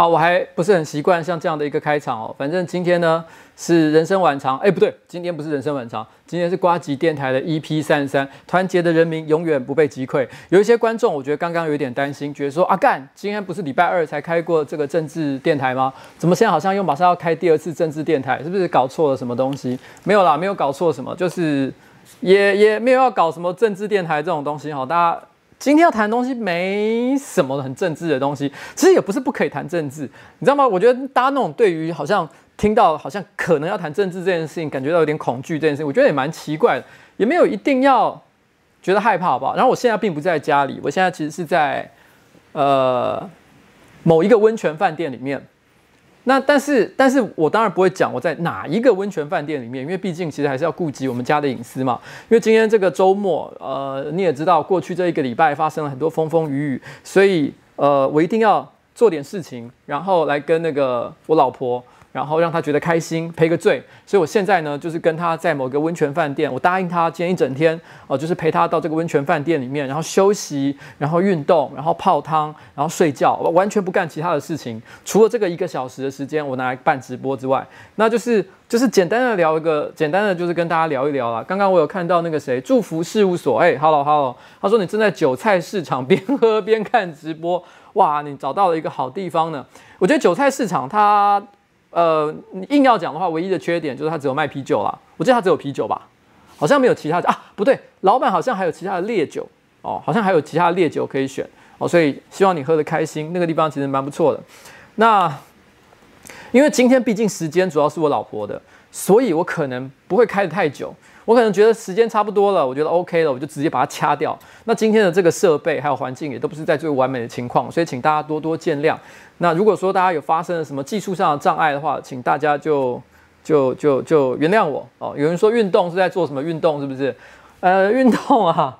好，我还不是很习惯像这样的一个开场哦。反正今天呢是人生晚长，哎，不对，今天不是人生晚长，今天是瓜吉电台的 EP 三十三，团结的人民永远不被击溃。有一些观众，我觉得刚刚有点担心，觉得说啊干，今天不是礼拜二才开过这个政治电台吗？怎么现在好像又马上要开第二次政治电台？是不是搞错了什么东西？没有啦，没有搞错什么，就是也也没有要搞什么政治电台这种东西哈，大家。今天要谈的东西没什么很政治的东西，其实也不是不可以谈政治，你知道吗？我觉得大家那种对于好像听到好像可能要谈政治这件事情，感觉到有点恐惧这件事情，我觉得也蛮奇怪的，也没有一定要觉得害怕，好不好？然后我现在并不在家里，我现在其实是在呃某一个温泉饭店里面。那但是，但是我当然不会讲我在哪一个温泉饭店里面，因为毕竟其实还是要顾及我们家的隐私嘛。因为今天这个周末，呃，你也知道，过去这一个礼拜发生了很多风风雨雨，所以呃，我一定要做点事情，然后来跟那个我老婆。然后让他觉得开心，赔个罪。所以我现在呢，就是跟他在某个温泉饭店，我答应他今天一整天，哦、就是陪他到这个温泉饭店里面，然后休息，然后运动，然后泡汤，然后睡觉，我完全不干其他的事情，除了这个一个小时的时间我拿来办直播之外，那就是就是简单的聊一个，简单的就是跟大家聊一聊啦。刚刚我有看到那个谁，祝福事务所，哎，hello hello，他说你正在韭菜市场边喝边看直播，哇，你找到了一个好地方呢。我觉得韭菜市场它。呃，你硬要讲的话，唯一的缺点就是它只有卖啤酒啦。我记得它只有啤酒吧，好像没有其他的啊。不对，老板好像还有其他的烈酒哦，好像还有其他的烈酒可以选哦。所以希望你喝的开心。那个地方其实蛮不错的。那因为今天毕竟时间主要是我老婆的，所以我可能不会开的太久。我可能觉得时间差不多了，我觉得 OK 了，我就直接把它掐掉。那今天的这个设备还有环境也都不是在最完美的情况，所以请大家多多见谅。那如果说大家有发生了什么技术上的障碍的话，请大家就就就就原谅我哦。有人说运动是在做什么运动？是不是？呃，运动啊，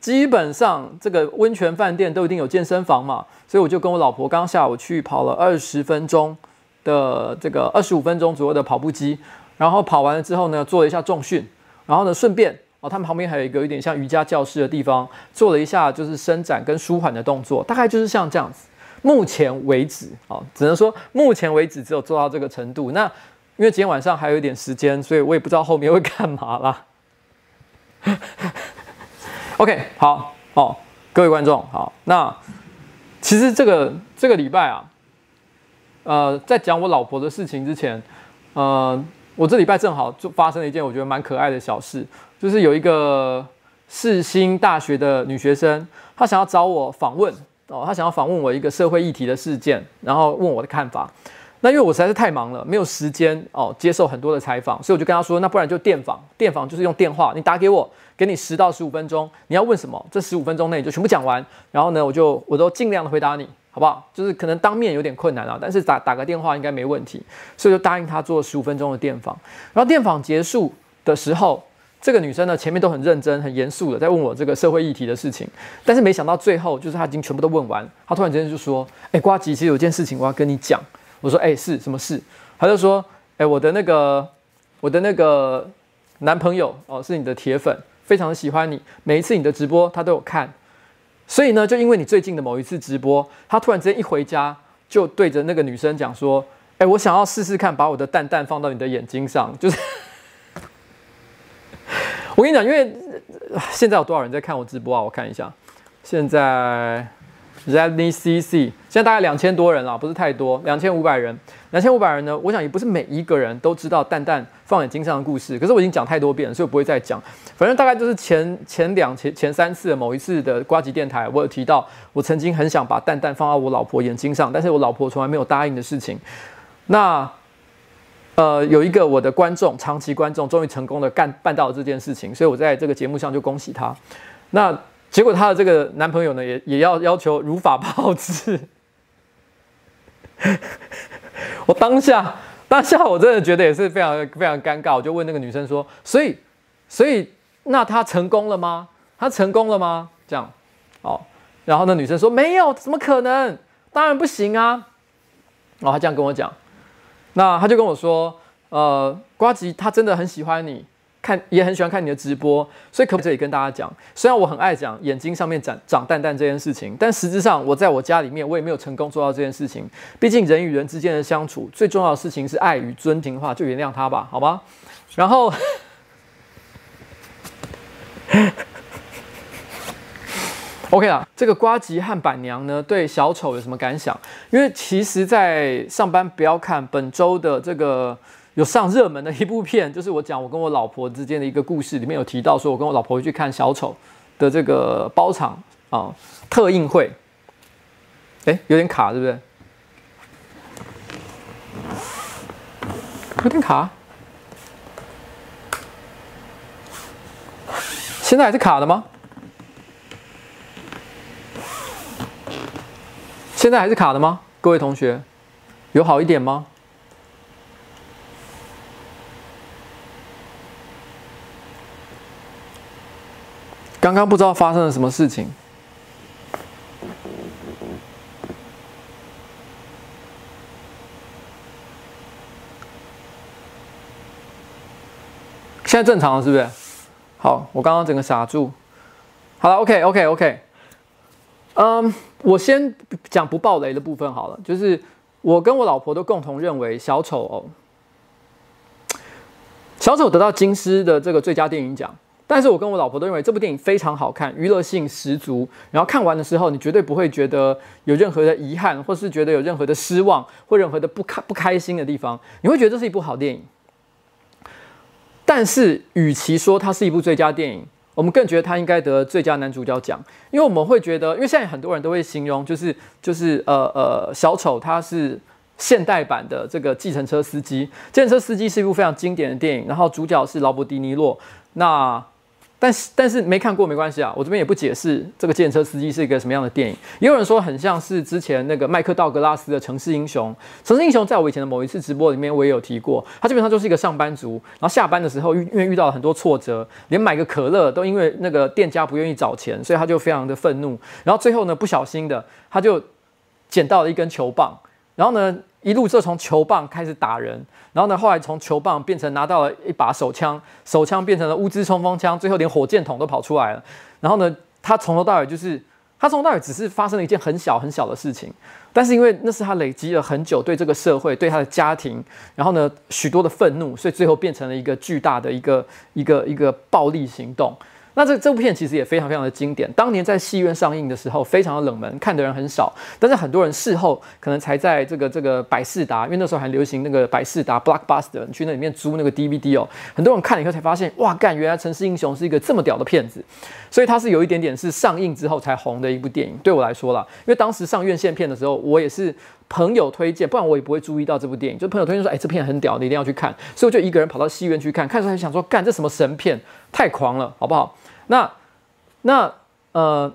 基本上这个温泉饭店都一定有健身房嘛，所以我就跟我老婆刚下午去跑了二十分钟的这个二十五分钟左右的跑步机，然后跑完了之后呢，做了一下重训。然后呢，顺便哦，他们旁边还有一个有点像瑜伽教室的地方，做了一下就是伸展跟舒缓的动作，大概就是像这样子。目前为止，哦，只能说目前为止只有做到这个程度。那因为今天晚上还有一点时间，所以我也不知道后面会干嘛啦。OK，好，哦，各位观众，好，那其实这个这个礼拜啊，呃，在讲我老婆的事情之前，呃。我这礼拜正好就发生了一件我觉得蛮可爱的小事，就是有一个世新大学的女学生，她想要找我访问哦，她想要访问我一个社会议题的事件，然后问我的看法。那因为我实在是太忙了，没有时间哦接受很多的采访，所以我就跟她说，那不然就电访，电访就是用电话，你打给我，给你十到十五分钟，你要问什么，这十五分钟内就全部讲完，然后呢，我就我都尽量的回答你。好不好？就是可能当面有点困难啊，但是打打个电话应该没问题，所以就答应他做十五分钟的电访。然后电访结束的时候，这个女生呢前面都很认真、很严肃的在问我这个社会议题的事情，但是没想到最后就是她已经全部都问完，她突然之间就说：“哎，呱吉，其实有件事情我要跟你讲。”我说：“哎，是什么事？”他就说：“哎，我的那个我的那个男朋友哦，是你的铁粉，非常的喜欢你，每一次你的直播他都有看。”所以呢，就因为你最近的某一次直播，他突然之间一回家就对着那个女生讲说：“哎，我想要试试看，把我的蛋蛋放到你的眼睛上。”就是 我跟你讲，因为现在有多少人在看我直播啊？我看一下，现在。Zedney CC，现在大概两千多人了，不是太多，两千五百人。两千五百人呢，我想也不是每一个人都知道蛋蛋放眼睛上的故事。可是我已经讲太多遍了，所以我不会再讲。反正大概就是前前两前前三次的某一次的瓜吉电台，我有提到我曾经很想把蛋蛋放到我老婆眼睛上，但是我老婆从来没有答应的事情。那呃，有一个我的观众，长期观众，终于成功的干办到了这件事情，所以我在这个节目上就恭喜他。那。结果她的这个男朋友呢，也也要要求如法炮制。我当下当下我真的觉得也是非常非常尴尬，我就问那个女生说：“所以所以那他成功了吗？他成功了吗？”这样，哦，然后那女生说：“没有，怎么可能？当然不行啊！”然后他这样跟我讲，那他就跟我说：“呃，瓜吉他真的很喜欢你。”看，也很喜欢看你的直播，所以可不可以跟大家讲？虽然我很爱讲眼睛上面长长蛋蛋这件事情，但实质上我在我家里面，我也没有成功做到这件事情。毕竟人与人之间的相处，最重要的事情是爱与尊敬的话，就原谅他吧，好吧？然后。OK 啦，这个瓜吉和板娘呢，对小丑有什么感想？因为其实，在上班不要看本周的这个有上热门的一部片，就是我讲我跟我老婆之间的一个故事，里面有提到说，我跟我老婆去看小丑的这个包场啊特映会。哎，有点卡，对不对？有点卡，现在还是卡的吗？现在还是卡的吗？各位同学，有好一点吗？刚刚不知道发生了什么事情。现在正常了，是不是？好，我刚刚整个傻住。好了，OK，OK，OK。嗯。我先讲不爆雷的部分好了，就是我跟我老婆都共同认为小丑哦，小丑得到金狮的这个最佳电影奖，但是我跟我老婆都认为这部电影非常好看，娱乐性十足，然后看完的时候你绝对不会觉得有任何的遗憾，或是觉得有任何的失望或任何的不开不开心的地方，你会觉得这是一部好电影。但是与其说它是一部最佳电影，我们更觉得它应该得最佳男主角奖，因为我们会觉得，因为现在很多人都会形容，就是就是呃呃，小丑他是现代版的这个计程车司机，计程车司机是一部非常经典的电影，然后主角是劳勃迪尼洛，那。但是但是没看过没关系啊，我这边也不解释这个计程车司机是一个什么样的电影。也有人说很像是之前那个麦克道格拉斯的《城市英雄》。《城市英雄》在我以前的某一次直播里面我也有提过，他基本上就是一个上班族，然后下班的时候因为遇到了很多挫折，连买个可乐都因为那个店家不愿意找钱，所以他就非常的愤怒。然后最后呢，不小心的他就捡到了一根球棒，然后呢。一路就从球棒开始打人，然后呢，后来从球棒变成拿到了一把手枪，手枪变成了乌兹冲锋枪，最后连火箭筒都跑出来了。然后呢，他从头到尾就是，他从头到尾只是发生了一件很小很小的事情，但是因为那是他累积了很久对这个社会、对他的家庭，然后呢，许多的愤怒，所以最后变成了一个巨大的一个一个一个暴力行动。那这这部片其实也非常非常的经典，当年在戏院上映的时候非常的冷门，看的人很少。但是很多人事后可能才在这个这个百视达，因为那时候还流行那个百视达 Blockbuster，你去那里面租那个 DVD 哦。很多人看了以后才发现，哇，干，原来《城市英雄》是一个这么屌的片子。所以它是有一点点是上映之后才红的一部电影。对我来说啦，因为当时上院线片的时候，我也是朋友推荐，不然我也不会注意到这部电影。就朋友推荐说，哎，这片很屌，你一定要去看。所以我就一个人跑到戏院去看，看出来想说，干，这什么神片，太狂了，好不好？那，那呃，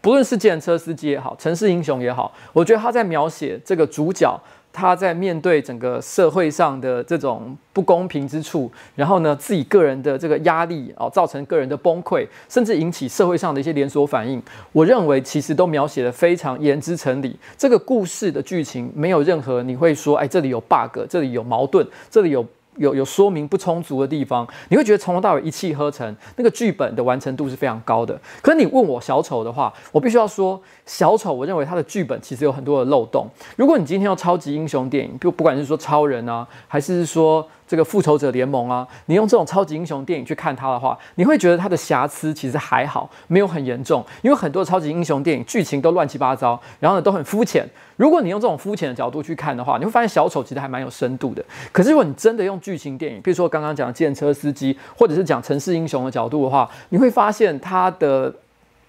不论是计程车司机也好，城市英雄也好，我觉得他在描写这个主角，他在面对整个社会上的这种不公平之处，然后呢，自己个人的这个压力哦，造成个人的崩溃，甚至引起社会上的一些连锁反应，我认为其实都描写的非常言之成理。这个故事的剧情没有任何你会说，哎，这里有 bug，这里有矛盾，这里有。有有说明不充足的地方，你会觉得从头到尾一气呵成，那个剧本的完成度是非常高的。可是你问我小丑的话，我必须要说，小丑我认为他的剧本其实有很多的漏洞。如果你今天要超级英雄电影，就不管是说超人啊，还是说。这个复仇者联盟啊，你用这种超级英雄电影去看它的话，你会觉得它的瑕疵其实还好，没有很严重。因为很多超级英雄电影剧情都乱七八糟，然后呢都很肤浅。如果你用这种肤浅的角度去看的话，你会发现小丑其实还蛮有深度的。可是如果你真的用剧情电影，比如说刚刚讲的计程车司机，或者是讲城市英雄的角度的话，你会发现它的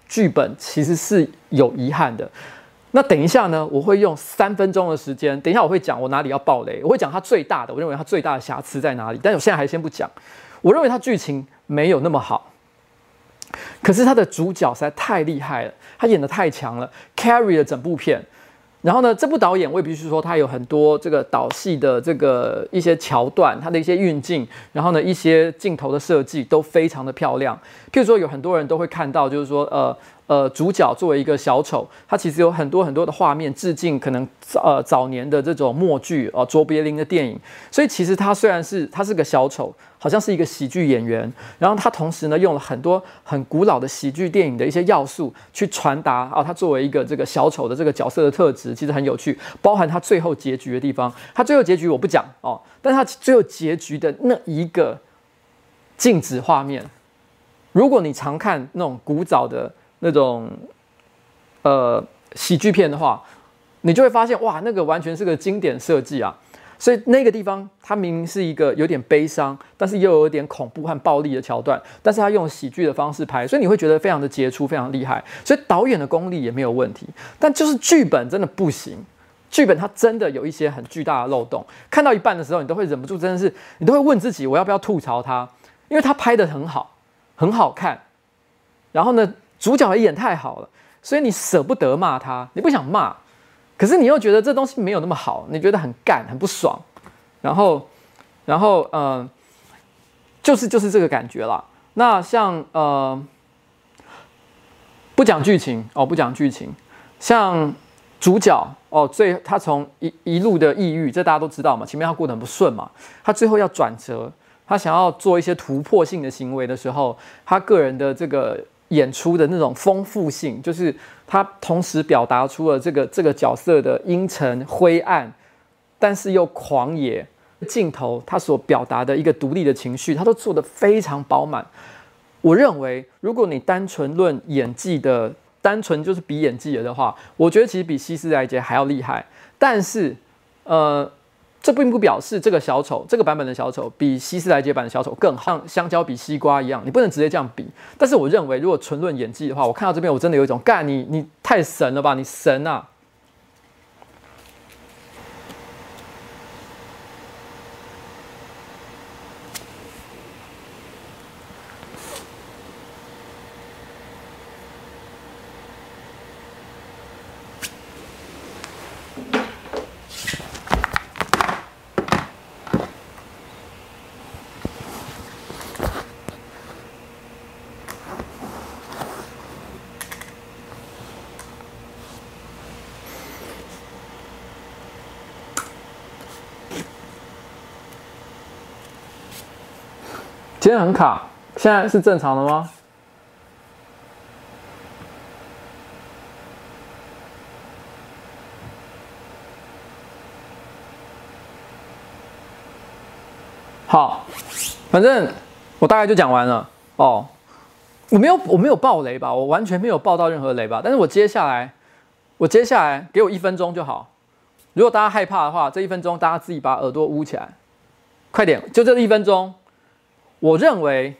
剧本其实是有遗憾的。那等一下呢，我会用三分钟的时间。等一下我会讲我哪里要爆雷，我会讲它最大的，我认为它最大的瑕疵在哪里。但我现在还先不讲。我认为它剧情没有那么好，可是它的主角实在太厉害了，他演得太强了，carry 了整部片。然后呢，这部导演我也必须说，他有很多这个导戏的这个一些桥段，他的一些运镜，然后呢，一些镜头的设计都非常的漂亮。譬如说，有很多人都会看到，就是说，呃呃主角作为一个小丑，他其实有很多很多的画面致敬可能呃早年的这种默剧呃卓别林的电影，所以其实他虽然是他是个小丑，好像是一个喜剧演员，然后他同时呢用了很多很古老的喜剧电影的一些要素去传达啊，他作为一个这个小丑的这个角色的特质，其实很有趣，包含他最后结局的地方，他最后结局我不讲哦，但他最后结局的那一个静止画面。如果你常看那种古早的那种呃喜剧片的话，你就会发现哇，那个完全是个经典设计啊！所以那个地方它明明是一个有点悲伤，但是又有点恐怖和暴力的桥段，但是他用喜剧的方式拍，所以你会觉得非常的杰出，非常厉害。所以导演的功力也没有问题，但就是剧本真的不行。剧本它真的有一些很巨大的漏洞，看到一半的时候，你都会忍不住，真的是你都会问自己，我要不要吐槽他？因为他拍得很好。很好看，然后呢，主角也演太好了，所以你舍不得骂他，你不想骂，可是你又觉得这东西没有那么好，你觉得很干，很不爽，然后，然后，嗯、呃，就是就是这个感觉啦。那像呃，不讲剧情哦，不讲剧情，像主角哦，最他从一一路的抑郁，这大家都知道嘛，前面他过得很不顺嘛，他最后要转折。他想要做一些突破性的行为的时候，他个人的这个演出的那种丰富性，就是他同时表达出了这个这个角色的阴沉灰暗，但是又狂野镜头，他所表达的一个独立的情绪，他都做得非常饱满。我认为，如果你单纯论演技的，单纯就是比演技的话，我觉得其实比希斯莱杰还要厉害。但是，呃。这并不表示这个小丑，这个版本的小丑比希斯莱杰版的小丑更好，像香蕉比西瓜一样，你不能直接这样比。但是我认为，如果纯论演技的话，我看到这边我真的有一种干你，你太神了吧，你神啊！很卡，现在是正常的吗？好，反正我大概就讲完了哦。我没有，我没有爆雷吧？我完全没有爆到任何雷吧？但是我接下来，我接下来给我一分钟就好。如果大家害怕的话，这一分钟大家自己把耳朵捂起来，快点，就这一分钟。我认为，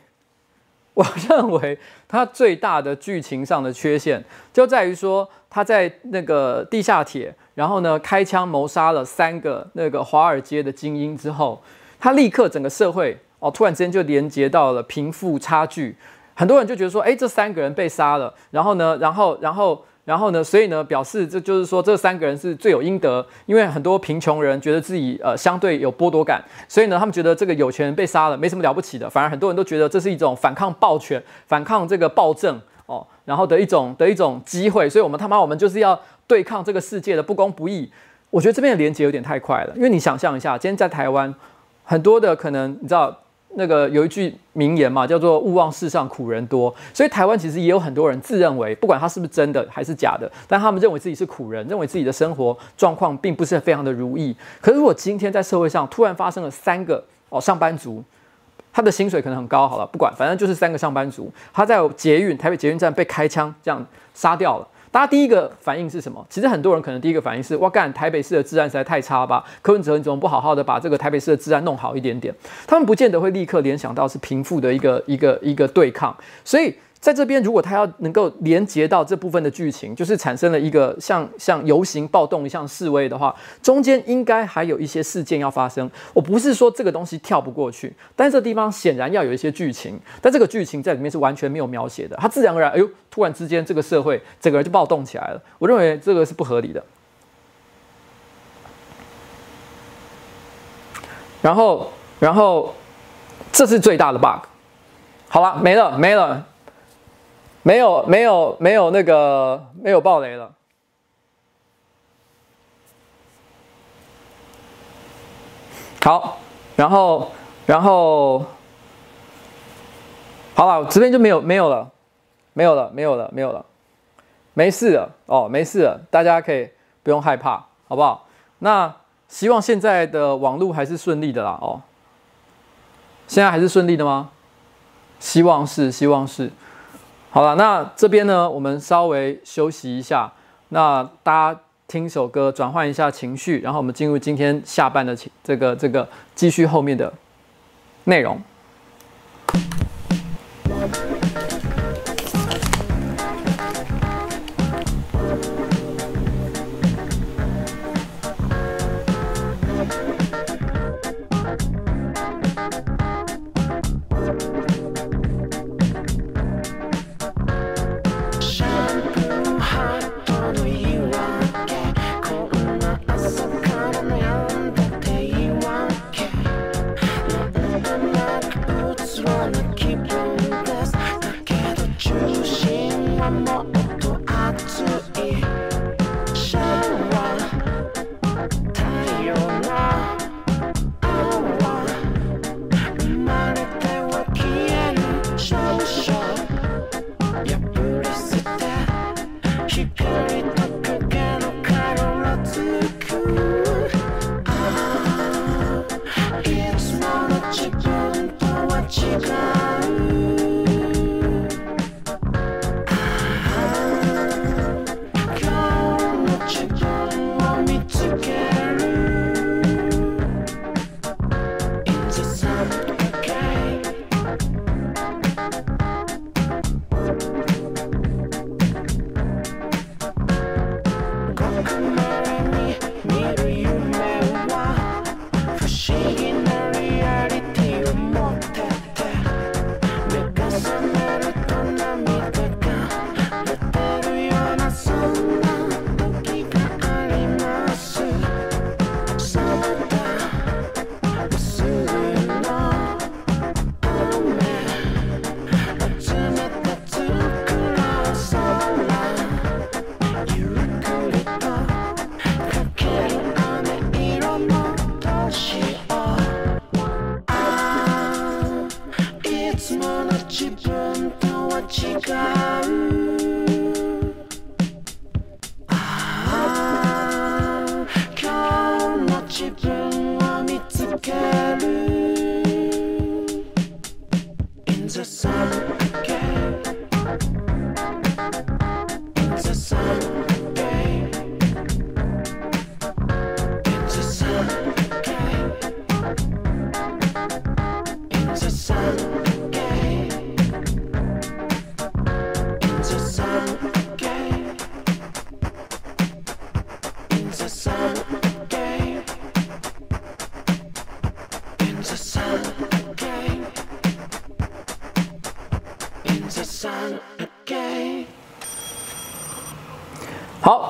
我认为它最大的剧情上的缺陷就在于说，他在那个地下铁，然后呢开枪谋杀了三个那个华尔街的精英之后，他立刻整个社会哦突然之间就连接到了贫富差距，很多人就觉得说，哎，这三个人被杀了，然后呢，然后然后。然后呢，所以呢，表示这就是说，这三个人是罪有应得，因为很多贫穷人觉得自己呃相对有剥夺感，所以呢，他们觉得这个有钱人被杀了没什么了不起的，反而很多人都觉得这是一种反抗暴权、反抗这个暴政哦，然后的一种的一种机会，所以我们他妈我们就是要对抗这个世界的不公不义。我觉得这边的连接有点太快了，因为你想象一下，今天在台湾很多的可能你知道。那个有一句名言嘛，叫做“勿忘世上苦人多”，所以台湾其实也有很多人自认为，不管他是不是真的还是假的，但他们认为自己是苦人，认为自己的生活状况并不是非常的如意。可是如果今天在社会上突然发生了三个哦上班族，他的薪水可能很高，好了，不管，反正就是三个上班族，他在捷运台北捷运站被开枪这样杀掉了。大家第一个反应是什么？其实很多人可能第一个反应是：哇干，台北市的治安实在太差吧？柯文哲你怎么不好好的把这个台北市的治安弄好一点点？他们不见得会立刻联想到是贫富的一个一个一个对抗，所以。在这边，如果他要能够连接到这部分的剧情，就是产生了一个像像游行暴动、像示威的话，中间应该还有一些事件要发生。我不是说这个东西跳不过去，但这地方显然要有一些剧情，但这个剧情在里面是完全没有描写的。它自然而然，哎呦，突然之间这个社会整个人就暴动起来了。我认为这个是不合理的。然后，然后这是最大的 bug。好了，没了，没了。没有没有没有那个没有爆雷了。好，然后然后好了，这边就没有没有了，没有了没有了没有了，没事了哦，没事了，大家可以不用害怕，好不好？那希望现在的网络还是顺利的啦哦。现在还是顺利的吗？希望是，希望是。好了，那这边呢，我们稍微休息一下。那大家听首歌，转换一下情绪，然后我们进入今天下半的这个这个继续后面的内容。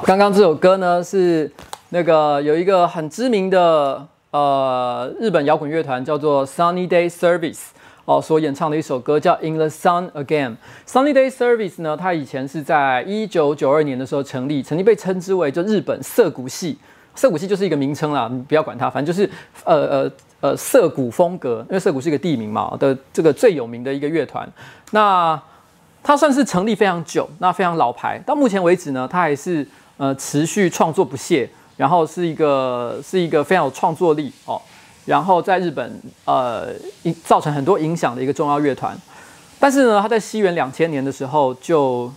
刚刚这首歌呢，是那个有一个很知名的呃日本摇滚乐团叫做 Sunny Day Service 哦，所演唱的一首歌叫 In the Sun Again。Sunny Day Service 呢，它以前是在一九九二年的时候成立，曾经被称之为就日本涩谷系，涩谷系就是一个名称啦，你不要管它，反正就是呃呃呃涩谷风格，因为涩谷是一个地名嘛的这个最有名的一个乐团。那它算是成立非常久，那非常老牌，到目前为止呢，它还是。呃，持续创作不懈，然后是一个是一个非常有创作力哦，然后在日本呃，造成很多影响的一个重要乐团。但是呢，他在西元两千年的时候就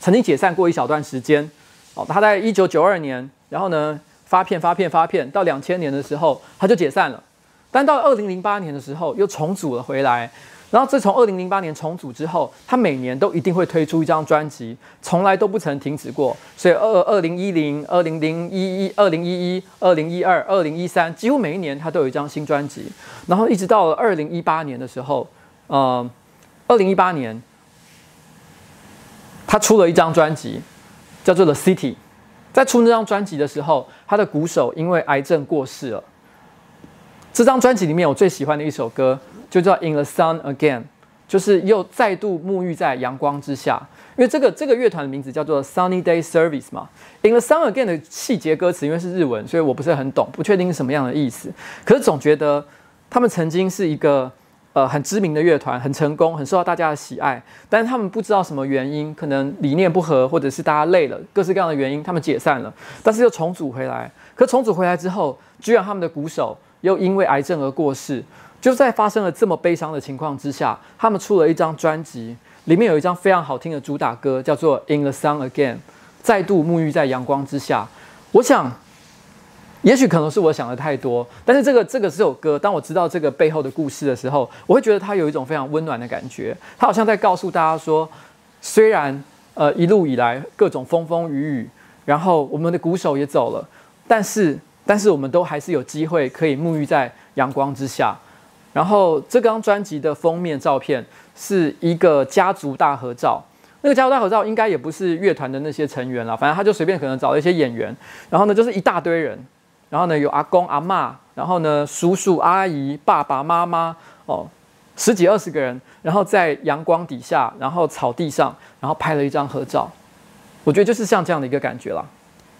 曾经解散过一小段时间哦。他在一九九二年，然后呢发片发片发片，到两千年的时候他就解散了。但到二零零八年的时候又重组了回来。然后自从二零零八年重组之后，他每年都一定会推出一张专辑，从来都不曾停止过。所以二二零一零、二零零一一、二零一一、二零一二、二零一三，几乎每一年他都有一张新专辑。然后一直到了二零一八年的时候，呃，二零一八年他出了一张专辑，叫做《The City》。在出那张专辑的时候，他的鼓手因为癌症过世了。这张专辑里面我最喜欢的一首歌。就叫《In the Sun Again》，就是又再度沐浴在阳光之下。因为这个这个乐团的名字叫做 Sunny Day Service 嘛，In the Sun Again 的细节歌词，因为是日文，所以我不是很懂，不确定是什么样的意思。可是总觉得他们曾经是一个呃很知名的乐团，很成功，很受到大家的喜爱。但是他们不知道什么原因，可能理念不合，或者是大家累了，各式各样的原因，他们解散了。但是又重组回来。可重组回来之后，居然他们的鼓手又因为癌症而过世。就在发生了这么悲伤的情况之下，他们出了一张专辑。里面有一张非常好听的主打歌，叫做《In the Sun Again》，再度沐浴在阳光之下。我想，也许可能是我想的太多，但是这个这个这首歌，当我知道这个背后的故事的时候，我会觉得它有一种非常温暖的感觉。它好像在告诉大家说，虽然呃一路以来各种风风雨雨，然后我们的鼓手也走了，但是但是我们都还是有机会可以沐浴在阳光之下。然后这张专辑的封面照片是一个家族大合照，那个家族大合照应该也不是乐团的那些成员了，反正他就随便可能找了一些演员，然后呢就是一大堆人，然后呢有阿公阿嬷，然后呢叔叔阿姨爸爸妈妈哦十几二十个人，然后在阳光底下，然后草地上，然后拍了一张合照，我觉得就是像这样的一个感觉啦。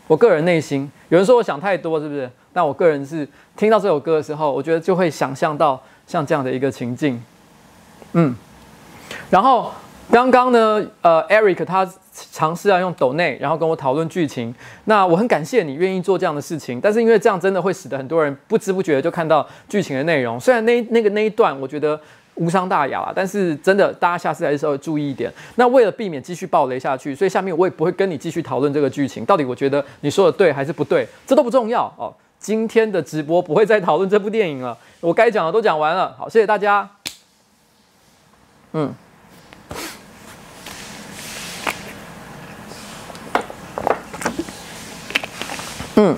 我个人内心有人说我想太多是不是？但我个人是听到这首歌的时候，我觉得就会想象到。像这样的一个情境，嗯，然后刚刚呢，呃，Eric 他尝试要用抖内，然后跟我讨论剧情。那我很感谢你愿意做这样的事情，但是因为这样真的会使得很多人不知不觉就看到剧情的内容。虽然那那个那一段我觉得无伤大雅啦，但是真的大家下次还是稍微注意一点。那为了避免继续爆雷下去，所以下面我也不会跟你继续讨论这个剧情。到底我觉得你说的对还是不对，这都不重要哦。今天的直播不会再讨论这部电影了，我该讲的都讲完了。好，谢谢大家。嗯，嗯，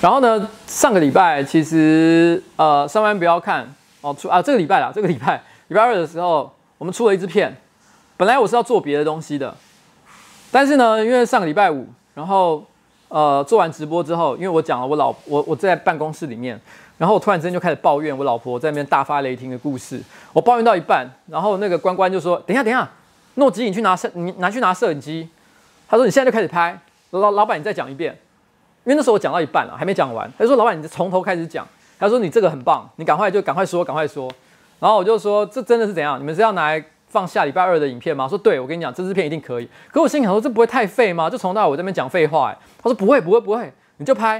然后呢，上个礼拜其实呃，上班不要看哦，出啊这个礼拜啦，这个礼拜礼拜二的时候，我们出了一支片。本来我是要做别的东西的，但是呢，因为上个礼拜五，然后。呃，做完直播之后，因为我讲了我老我我在办公室里面，然后我突然之间就开始抱怨我老婆在那边大发雷霆的故事。我抱怨到一半，然后那个关关就说：“等一下，等一下，诺基，你去拿摄，你拿去拿摄影机。”他说：“你现在就开始拍。”老老板，你再讲一遍。因为那时候我讲到一半了，还没讲完。他说：“老板，你从头开始讲。”他说：“你这个很棒，你赶快就赶快说，赶快说。”然后我就说：“这真的是怎样？你们是要拿来？”放下礼拜二的影片吗？说对，我跟你讲，这支片一定可以。可我心想说，这不会太废吗？就从到我这边讲废话。哎，他说不会，不会，不会，你就拍。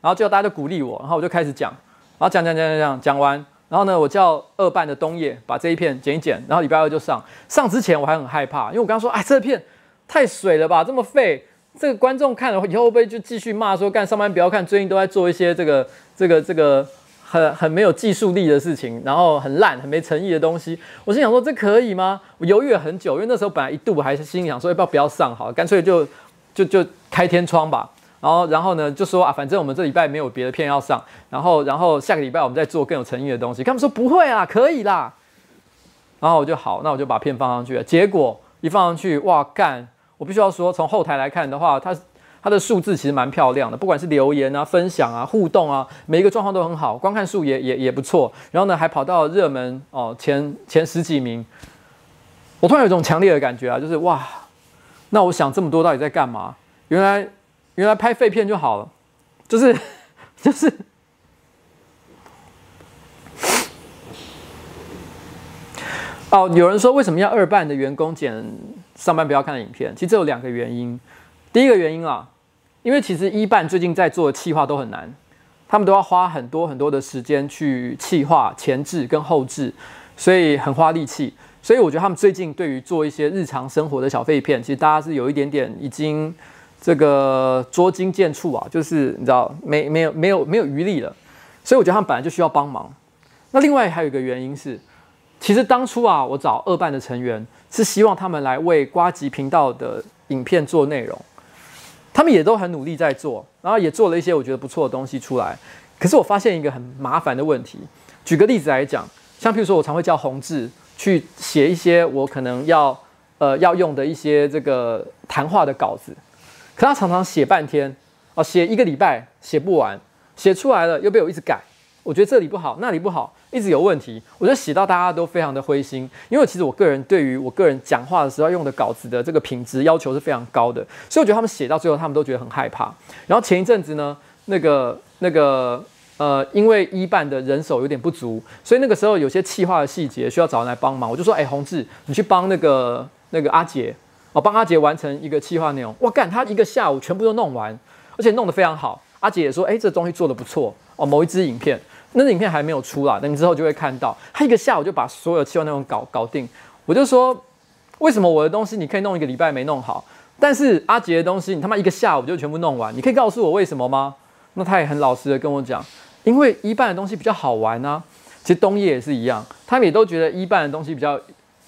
然后最后大家就鼓励我，然后我就开始讲，然后讲讲讲讲讲讲完，然后呢，我叫二办的东野把这一片剪一剪，然后礼拜二就上。上之前我还很害怕，因为我刚刚说，哎，这片太水了吧，这么废，这个观众看了以后会不会就继续骂说，干上班不要看，最近都在做一些这个这个这个。很很没有技术力的事情，然后很烂、很没诚意的东西，我心想说，这可以吗？我犹豫了很久，因为那时候本来一度我还是心想说要不要不要上好，干脆就就就开天窗吧。然后然后呢就说啊，反正我们这礼拜没有别的片要上，然后然后下个礼拜我们再做更有诚意的东西。他们说不会啊，可以啦。然后我就好，那我就把片放上去了。结果一放上去，哇干！我必须要说，从后台来看的话，它。它的数字其实蛮漂亮的，不管是留言啊、分享啊、互动啊，每一个状况都很好，观看数也也也不错。然后呢，还跑到热门哦前前十几名。我突然有一种强烈的感觉啊，就是哇，那我想这么多到底在干嘛？原来原来拍废片就好了，就是 就是。哦，有人说为什么要二办的员工剪上班不要看的影片？其实这有两个原因。第一个原因啊。因为其实一办最近在做的企划都很难，他们都要花很多很多的时间去企划前置跟后置，所以很花力气。所以我觉得他们最近对于做一些日常生活的小废片，其实大家是有一点点已经这个捉襟见肘啊，就是你知道没没有没有没有余力了。所以我觉得他们本来就需要帮忙。那另外还有一个原因是，其实当初啊，我找二办的成员是希望他们来为瓜吉频道的影片做内容。他们也都很努力在做，然后也做了一些我觉得不错的东西出来。可是我发现一个很麻烦的问题。举个例子来讲，像譬如说，我常会叫宏志去写一些我可能要呃要用的一些这个谈话的稿子，可他常常写半天，哦，写一个礼拜写不完，写出来了又被我一直改，我觉得这里不好，那里不好，一直有问题，我就写到大家都非常的灰心。因为其实我个人对于我个人讲话的时候用的稿子的这个品质要求是非常高的，所以我觉得他们写到最后，他们都觉得很害怕。然后前一阵子呢，那个那个呃，因为一办的人手有点不足，所以那个时候有些企划的细节需要找人来帮忙，我就说，哎，宏志，你去帮那个那个阿杰，哦，帮阿杰完成一个企划内容。哇，干，他一个下午全部都弄完，而且弄得非常好。阿杰也说，哎，这东西做得不错哦，某一支影片。那影片还没有出来，等你之后就会看到。他一个下午就把所有企划内容搞搞定。我就说，为什么我的东西你可以弄一个礼拜没弄好，但是阿杰的东西你他妈一个下午就全部弄完？你可以告诉我为什么吗？那他也很老实的跟我讲，因为一半的东西比较好玩啊。其实东叶也是一样，他们也都觉得一半的东西比较。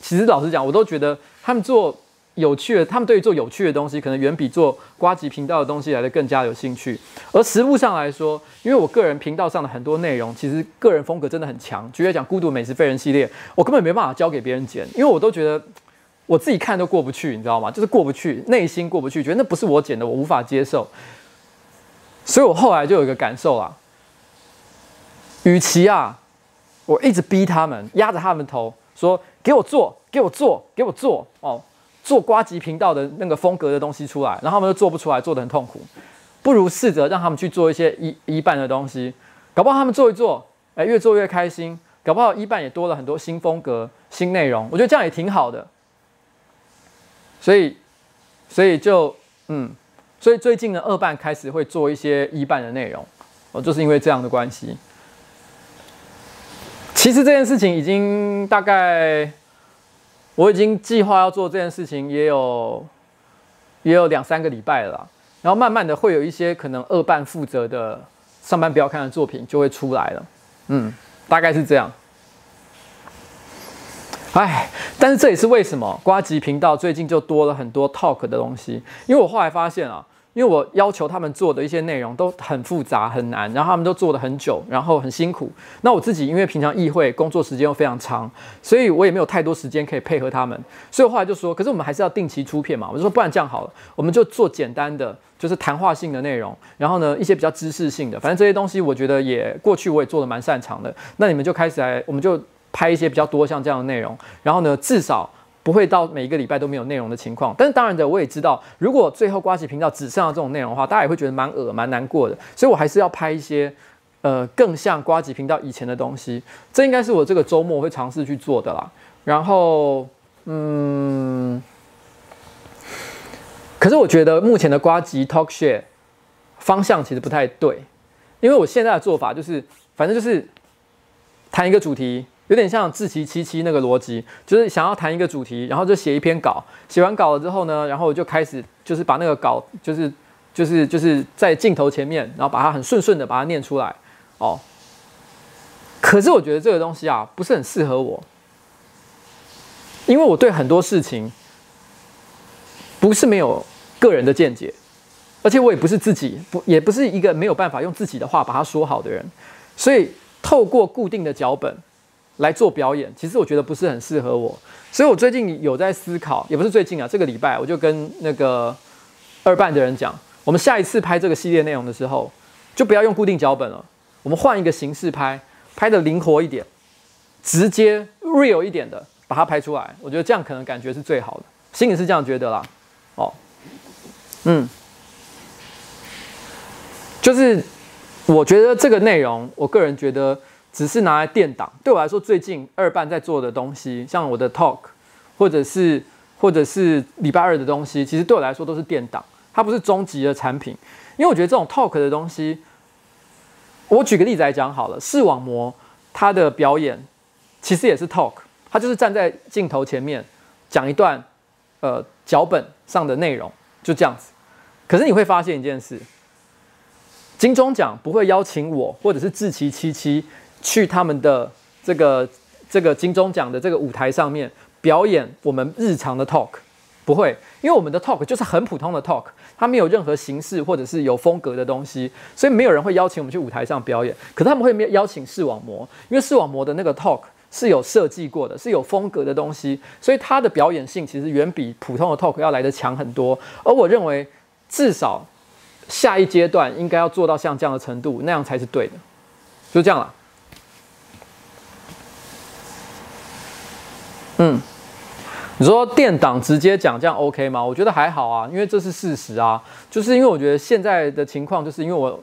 其实老实讲，我都觉得他们做。有趣的，他们对于做有趣的东西，可能远比做瓜吉频道的东西来得更加有兴趣。而实务上来说，因为我个人频道上的很多内容，其实个人风格真的很强。举例讲《孤独美食废人》系列，我根本没办法交给别人剪，因为我都觉得我自己看都过不去，你知道吗？就是过不去，内心过不去，觉得那不是我剪的，我无法接受。所以我后来就有一个感受啦，与其啊，我一直逼他们，压着他们头，说给我做，给我做，给我做哦。做瓜吉频道的那个风格的东西出来，然后他们又做不出来，做得很痛苦。不如试着让他们去做一些一一半的东西，搞不好他们做一做，哎，越做越开心。搞不好一半也多了很多新风格、新内容，我觉得这样也挺好的。所以，所以就嗯，所以最近呢，二半开始会做一些一半的内容，哦，就是因为这样的关系。其实这件事情已经大概。我已经计划要做这件事情，也有也有两三个礼拜了，然后慢慢的会有一些可能二半负责的上班不要看的作品就会出来了，嗯，大概是这样。哎，但是这也是为什么瓜吉频道最近就多了很多 talk 的东西，因为我后来发现啊。因为我要求他们做的一些内容都很复杂很难，然后他们都做得很久，然后很辛苦。那我自己因为平常议会工作时间又非常长，所以我也没有太多时间可以配合他们。所以我后来就说，可是我们还是要定期出片嘛。我就说，不然这样好了，我们就做简单的，就是谈话性的内容。然后呢，一些比较知识性的，反正这些东西我觉得也过去我也做得蛮擅长的。那你们就开始来，我们就拍一些比较多像这样的内容。然后呢，至少。不会到每一个礼拜都没有内容的情况，但是当然的，我也知道，如果最后瓜吉频道只剩下这种内容的话，大家也会觉得蛮恶、蛮难过的。所以我还是要拍一些，呃，更像瓜吉频道以前的东西。这应该是我这个周末会尝试去做的啦。然后，嗯，可是我觉得目前的瓜吉 Talk Share 方向其实不太对，因为我现在的做法就是，反正就是谈一个主题。有点像志祺七七那个逻辑，就是想要谈一个主题，然后就写一篇稿，写完稿了之后呢，然后就开始就是把那个稿，就是就是就是在镜头前面，然后把它很顺顺的把它念出来，哦。可是我觉得这个东西啊，不是很适合我，因为我对很多事情不是没有个人的见解，而且我也不是自己不也不是一个没有办法用自己的话把它说好的人，所以透过固定的脚本。来做表演，其实我觉得不是很适合我，所以我最近有在思考，也不是最近啊，这个礼拜我就跟那个二办的人讲，我们下一次拍这个系列内容的时候，就不要用固定脚本了，我们换一个形式拍，拍的灵活一点，直接 real 一点的把它拍出来，我觉得这样可能感觉是最好的，心里是这样觉得啦，哦，嗯，就是我觉得这个内容，我个人觉得。只是拿来垫档，对我来说，最近二办在做的东西，像我的 talk，或者是或者是礼拜二的东西，其实对我来说都是垫档，它不是终极的产品。因为我觉得这种 talk 的东西，我举个例子来讲好了，视网膜它的表演其实也是 talk，它就是站在镜头前面讲一段呃脚本上的内容，就这样子。可是你会发现一件事，金钟奖不会邀请我或者是志祺七七。去他们的这个这个金钟奖的这个舞台上面表演我们日常的 talk，不会，因为我们的 talk 就是很普通的 talk，它没有任何形式或者是有风格的东西，所以没有人会邀请我们去舞台上表演。可他们会邀请视网膜，因为视网膜的那个 talk 是有设计过的，是有风格的东西，所以它的表演性其实远比普通的 talk 要来得强很多。而我认为，至少下一阶段应该要做到像这样的程度，那样才是对的。就这样了。嗯，你说电档直接讲这样 OK 吗？我觉得还好啊，因为这是事实啊。就是因为我觉得现在的情况，就是因为我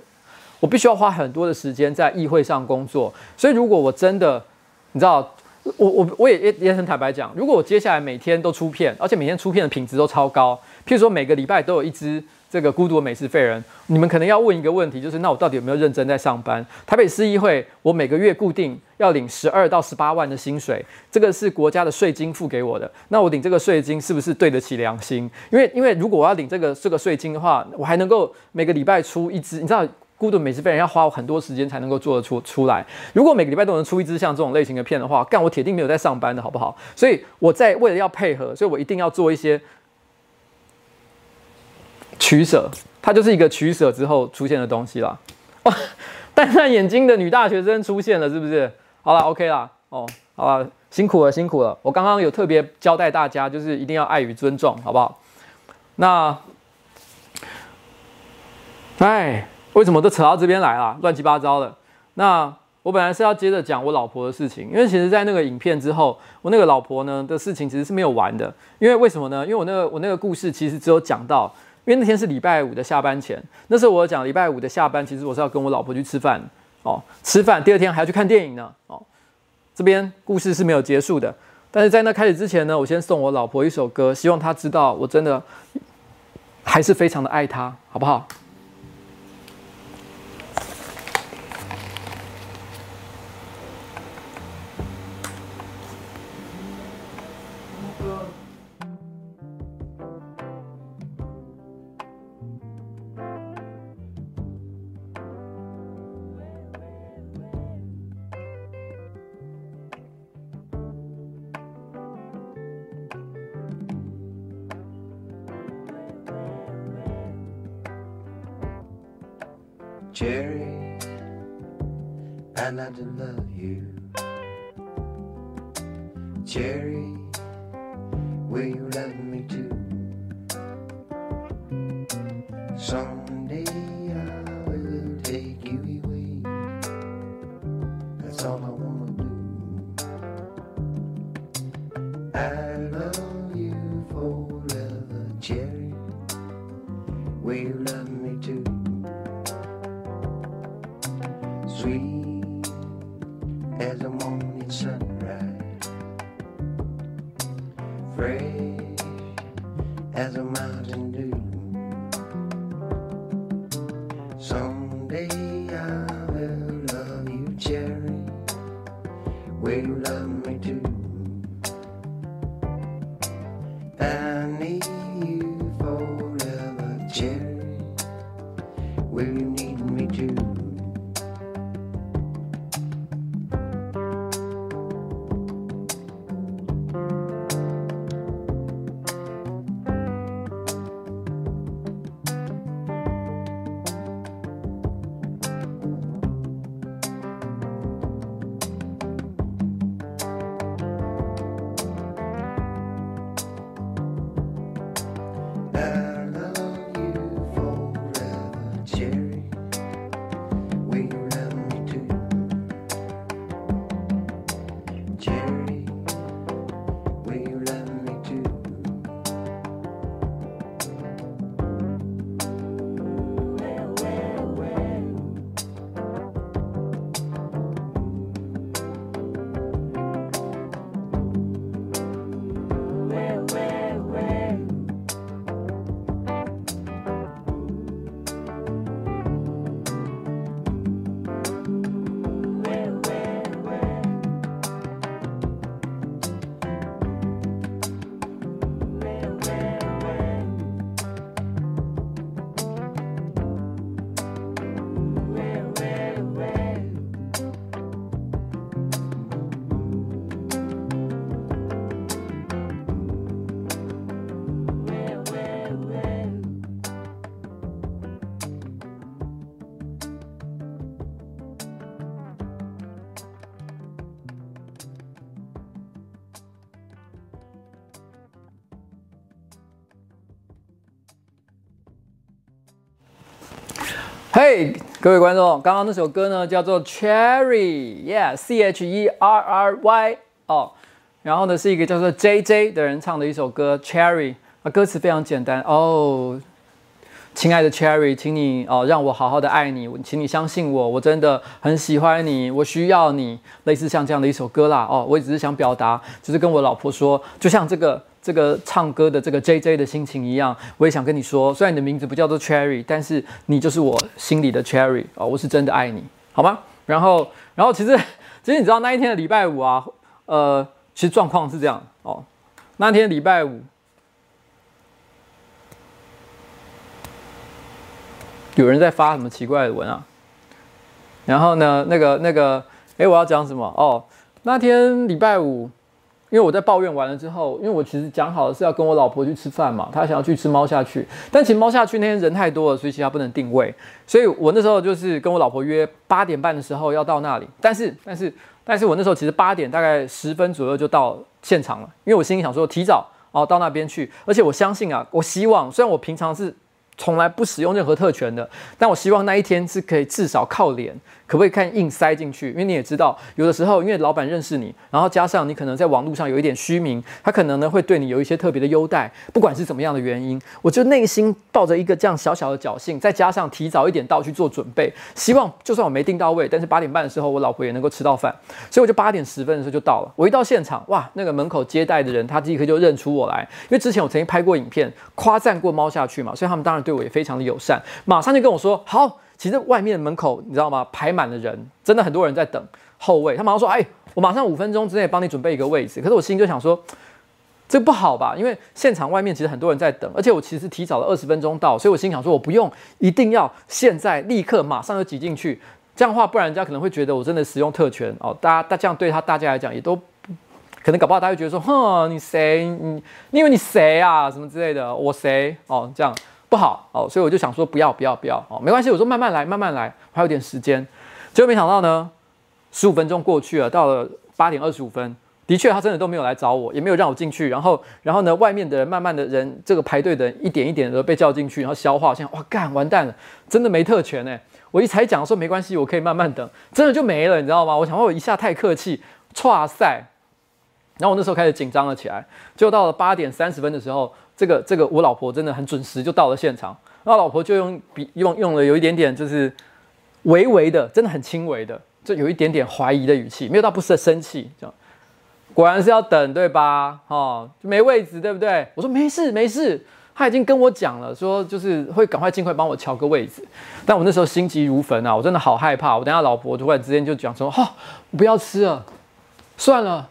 我必须要花很多的时间在议会上工作，所以如果我真的，你知道，我我我也也也很坦白讲，如果我接下来每天都出片，而且每天出片的品质都超高，譬如说每个礼拜都有一支。这个孤独的美食废人，你们可能要问一个问题，就是那我到底有没有认真在上班？台北市议会，我每个月固定要领十二到十八万的薪水，这个是国家的税金付给我的。那我领这个税金是不是对得起良心？因为因为如果我要领这个这个税金的话，我还能够每个礼拜出一支，你知道孤独美食废人要花我很多时间才能够做得出出来。如果每个礼拜都能出一支像这种类型的片的话，干我铁定没有在上班的好不好？所以我在为了要配合，所以我一定要做一些取舍。它就是一个取舍之后出现的东西啦。哇，戴上眼镜的女大学生出现了，是不是？好了，OK 啦。哦，好了，辛苦了，辛苦了。我刚刚有特别交代大家，就是一定要爱与尊重，好不好？那，哎，为什么都扯到这边来了？乱七八糟的。那我本来是要接着讲我老婆的事情，因为其实，在那个影片之后，我那个老婆呢的事情其实是没有完的。因为为什么呢？因为我那个我那个故事其实只有讲到。因为那天是礼拜五的下班前，那时候我讲礼拜五的下班，其实我是要跟我老婆去吃饭哦，吃饭，第二天还要去看电影呢哦。这边故事是没有结束的，但是在那开始之前呢，我先送我老婆一首歌，希望她知道我真的还是非常的爱她，好不好？Jerry, and I do love you. Jerry, will you love me too? 嘿，各位观众，刚刚那首歌呢叫做 Cherry，Yeah，C H E R R Y 哦。然后呢是一个叫做 JJ 的人唱的一首歌《Cherry》，啊，歌词非常简单哦。亲爱的 Cherry，请你哦，让我好好的爱你，请你相信我，我真的很喜欢你，我需要你，类似像这样的一首歌啦哦，我也只是想表达，就是跟我老婆说，就像这个这个唱歌的这个 JJ 的心情一样，我也想跟你说，虽然你的名字不叫做 Cherry，但是你就是我心里的 Cherry 哦，我是真的爱你，好吗？然后，然后其实其实你知道那一天的礼拜五啊，呃，其实状况是这样哦，那天礼拜五。有人在发什么奇怪的文啊？然后呢，那个那个，哎，我要讲什么？哦，那天礼拜五，因为我在抱怨完了之后，因为我其实讲好的是要跟我老婆去吃饭嘛，她想要去吃猫下去，但其实猫下去那天人太多了，所以其他不能定位，所以我那时候就是跟我老婆约八点半的时候要到那里，但是但是但是我那时候其实八点大概十分左右就到现场了，因为我心里想说提早哦到那边去，而且我相信啊，我希望虽然我平常是。从来不使用任何特权的，但我希望那一天是可以至少靠脸。可不可以看硬塞进去？因为你也知道，有的时候因为老板认识你，然后加上你可能在网络上有一点虚名，他可能呢会对你有一些特别的优待。不管是怎么样的原因，我就内心抱着一个这样小小的侥幸，再加上提早一点到去做准备，希望就算我没订到位，但是八点半的时候我老婆也能够吃到饭。所以我就八点十分的时候就到了。我一到现场，哇，那个门口接待的人他立刻就认出我来，因为之前我曾经拍过影片夸赞过猫下去嘛，所以他们当然对我也非常的友善，马上就跟我说好。其实外面门口你知道吗？排满了人，真的很多人在等后位。他马上说：“哎，我马上五分钟之内帮你准备一个位置。”可是我心里就想说，这不好吧？因为现场外面其实很多人在等，而且我其实提早了二十分钟到，所以我心想说，我不用一定要现在立刻马上就挤进去，这样的话，不然人家可能会觉得我真的使用特权哦。大家，大这样对他大家来讲也都可能搞不好，大家会觉得说：“哼，你谁？你你以为你谁啊？什么之类的？我谁？哦，这样。”不好哦，所以我就想说不要不要不要哦，没关系，我说慢慢来慢慢来，我还有点时间。结果没想到呢，十五分钟过去了，到了八点二十五分，的确他真的都没有来找我，也没有让我进去。然后然后呢，外面的人慢慢的人这个排队的人一点一点的被叫进去，然后消化。现在哇干完蛋了，真的没特权哎！我一才讲说没关系，我可以慢慢等，真的就没了，你知道吗？我想我一下太客气，哇塞。然后我那时候开始紧张了起来，就到了八点三十分的时候。这个这个，我老婆真的很准时就到了现场，然后老婆就用比用用了有一点点就是微微的，真的很轻微的，就有一点点怀疑的语气，没有到不是生气，这样果然是要等对吧？哦，没位置对不对？我说没事没事，他已经跟我讲了，说就是会赶快尽快帮我乔个位置，但我那时候心急如焚啊，我真的好害怕，我等下老婆突然之间就讲说，哈、哦，不要吃了，算了。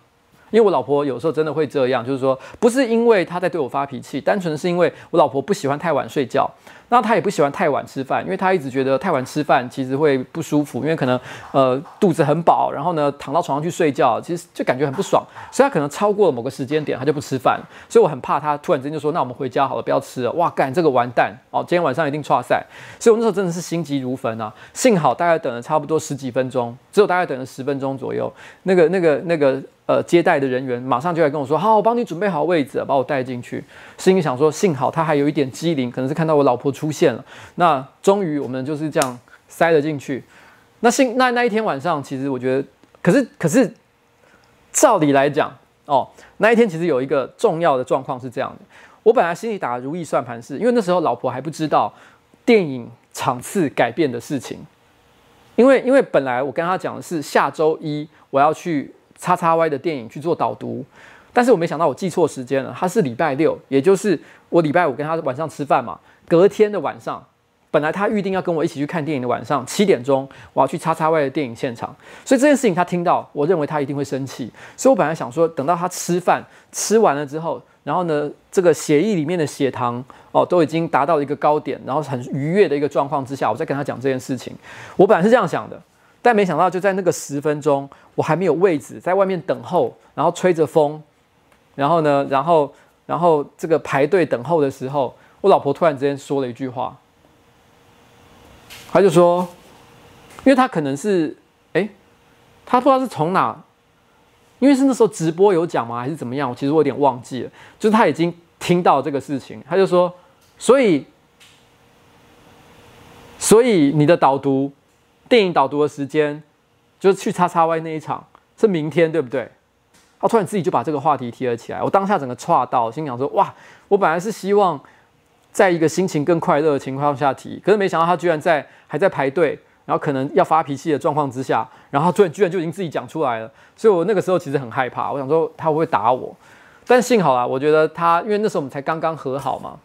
因为我老婆有时候真的会这样，就是说不是因为她在对我发脾气，单纯是因为我老婆不喜欢太晚睡觉，那她也不喜欢太晚吃饭，因为她一直觉得太晚吃饭其实会不舒服，因为可能呃肚子很饱，然后呢躺到床上去睡觉，其实就感觉很不爽，所以她可能超过了某个时间点，她就不吃饭，所以我很怕她突然之间就说那我们回家好了，不要吃了，哇干这个完蛋哦，今天晚上一定剉赛，所以我那时候真的是心急如焚啊，幸好大概等了差不多十几分钟，只有大概等了十分钟左右，那个那个那个。呃，接待的人员马上就来跟我说：“好，我帮你准备好位置，把我带进去。”心里想说：“幸好他还有一点机灵，可能是看到我老婆出现了。”那终于我们就是这样塞了进去。那幸那那一天晚上，其实我觉得，可是可是，照理来讲，哦，那一天其实有一个重要的状况是这样的：我本来心里打如意算盘是，因为那时候老婆还不知道电影场次改变的事情，因为因为本来我跟他讲的是下周一我要去。叉叉 Y 的电影去做导读，但是我没想到我记错时间了，他是礼拜六，也就是我礼拜五跟他晚上吃饭嘛，隔天的晚上，本来他预定要跟我一起去看电影的晚上七点钟，我要去叉叉 Y 的电影现场，所以这件事情他听到，我认为他一定会生气，所以我本来想说等到他吃饭吃完了之后，然后呢，这个血液里面的血糖哦都已经达到了一个高点，然后很愉悦的一个状况之下，我再跟他讲这件事情，我本来是这样想的。但没想到，就在那个十分钟，我还没有位置，在外面等候，然后吹着风，然后呢，然后，然后这个排队等候的时候，我老婆突然之间说了一句话，她就说，因为她可能是，哎，她不知道是从哪，因为是那时候直播有讲吗，还是怎么样？我其实我有点忘记了，就是她已经听到这个事情，她就说，所以，所以你的导读。电影导读的时间，就是去叉叉 Y 那一场是明天，对不对？他突然自己就把这个话题提了起来。我当下整个岔到，心想说：哇，我本来是希望在一个心情更快乐的情况下提，可是没想到他居然在还在排队，然后可能要发脾气的状况之下，然后突然居然就已经自己讲出来了。所以我那个时候其实很害怕，我想说他会不会打我？但幸好啦，我觉得他因为那时候我们才刚刚和好嘛。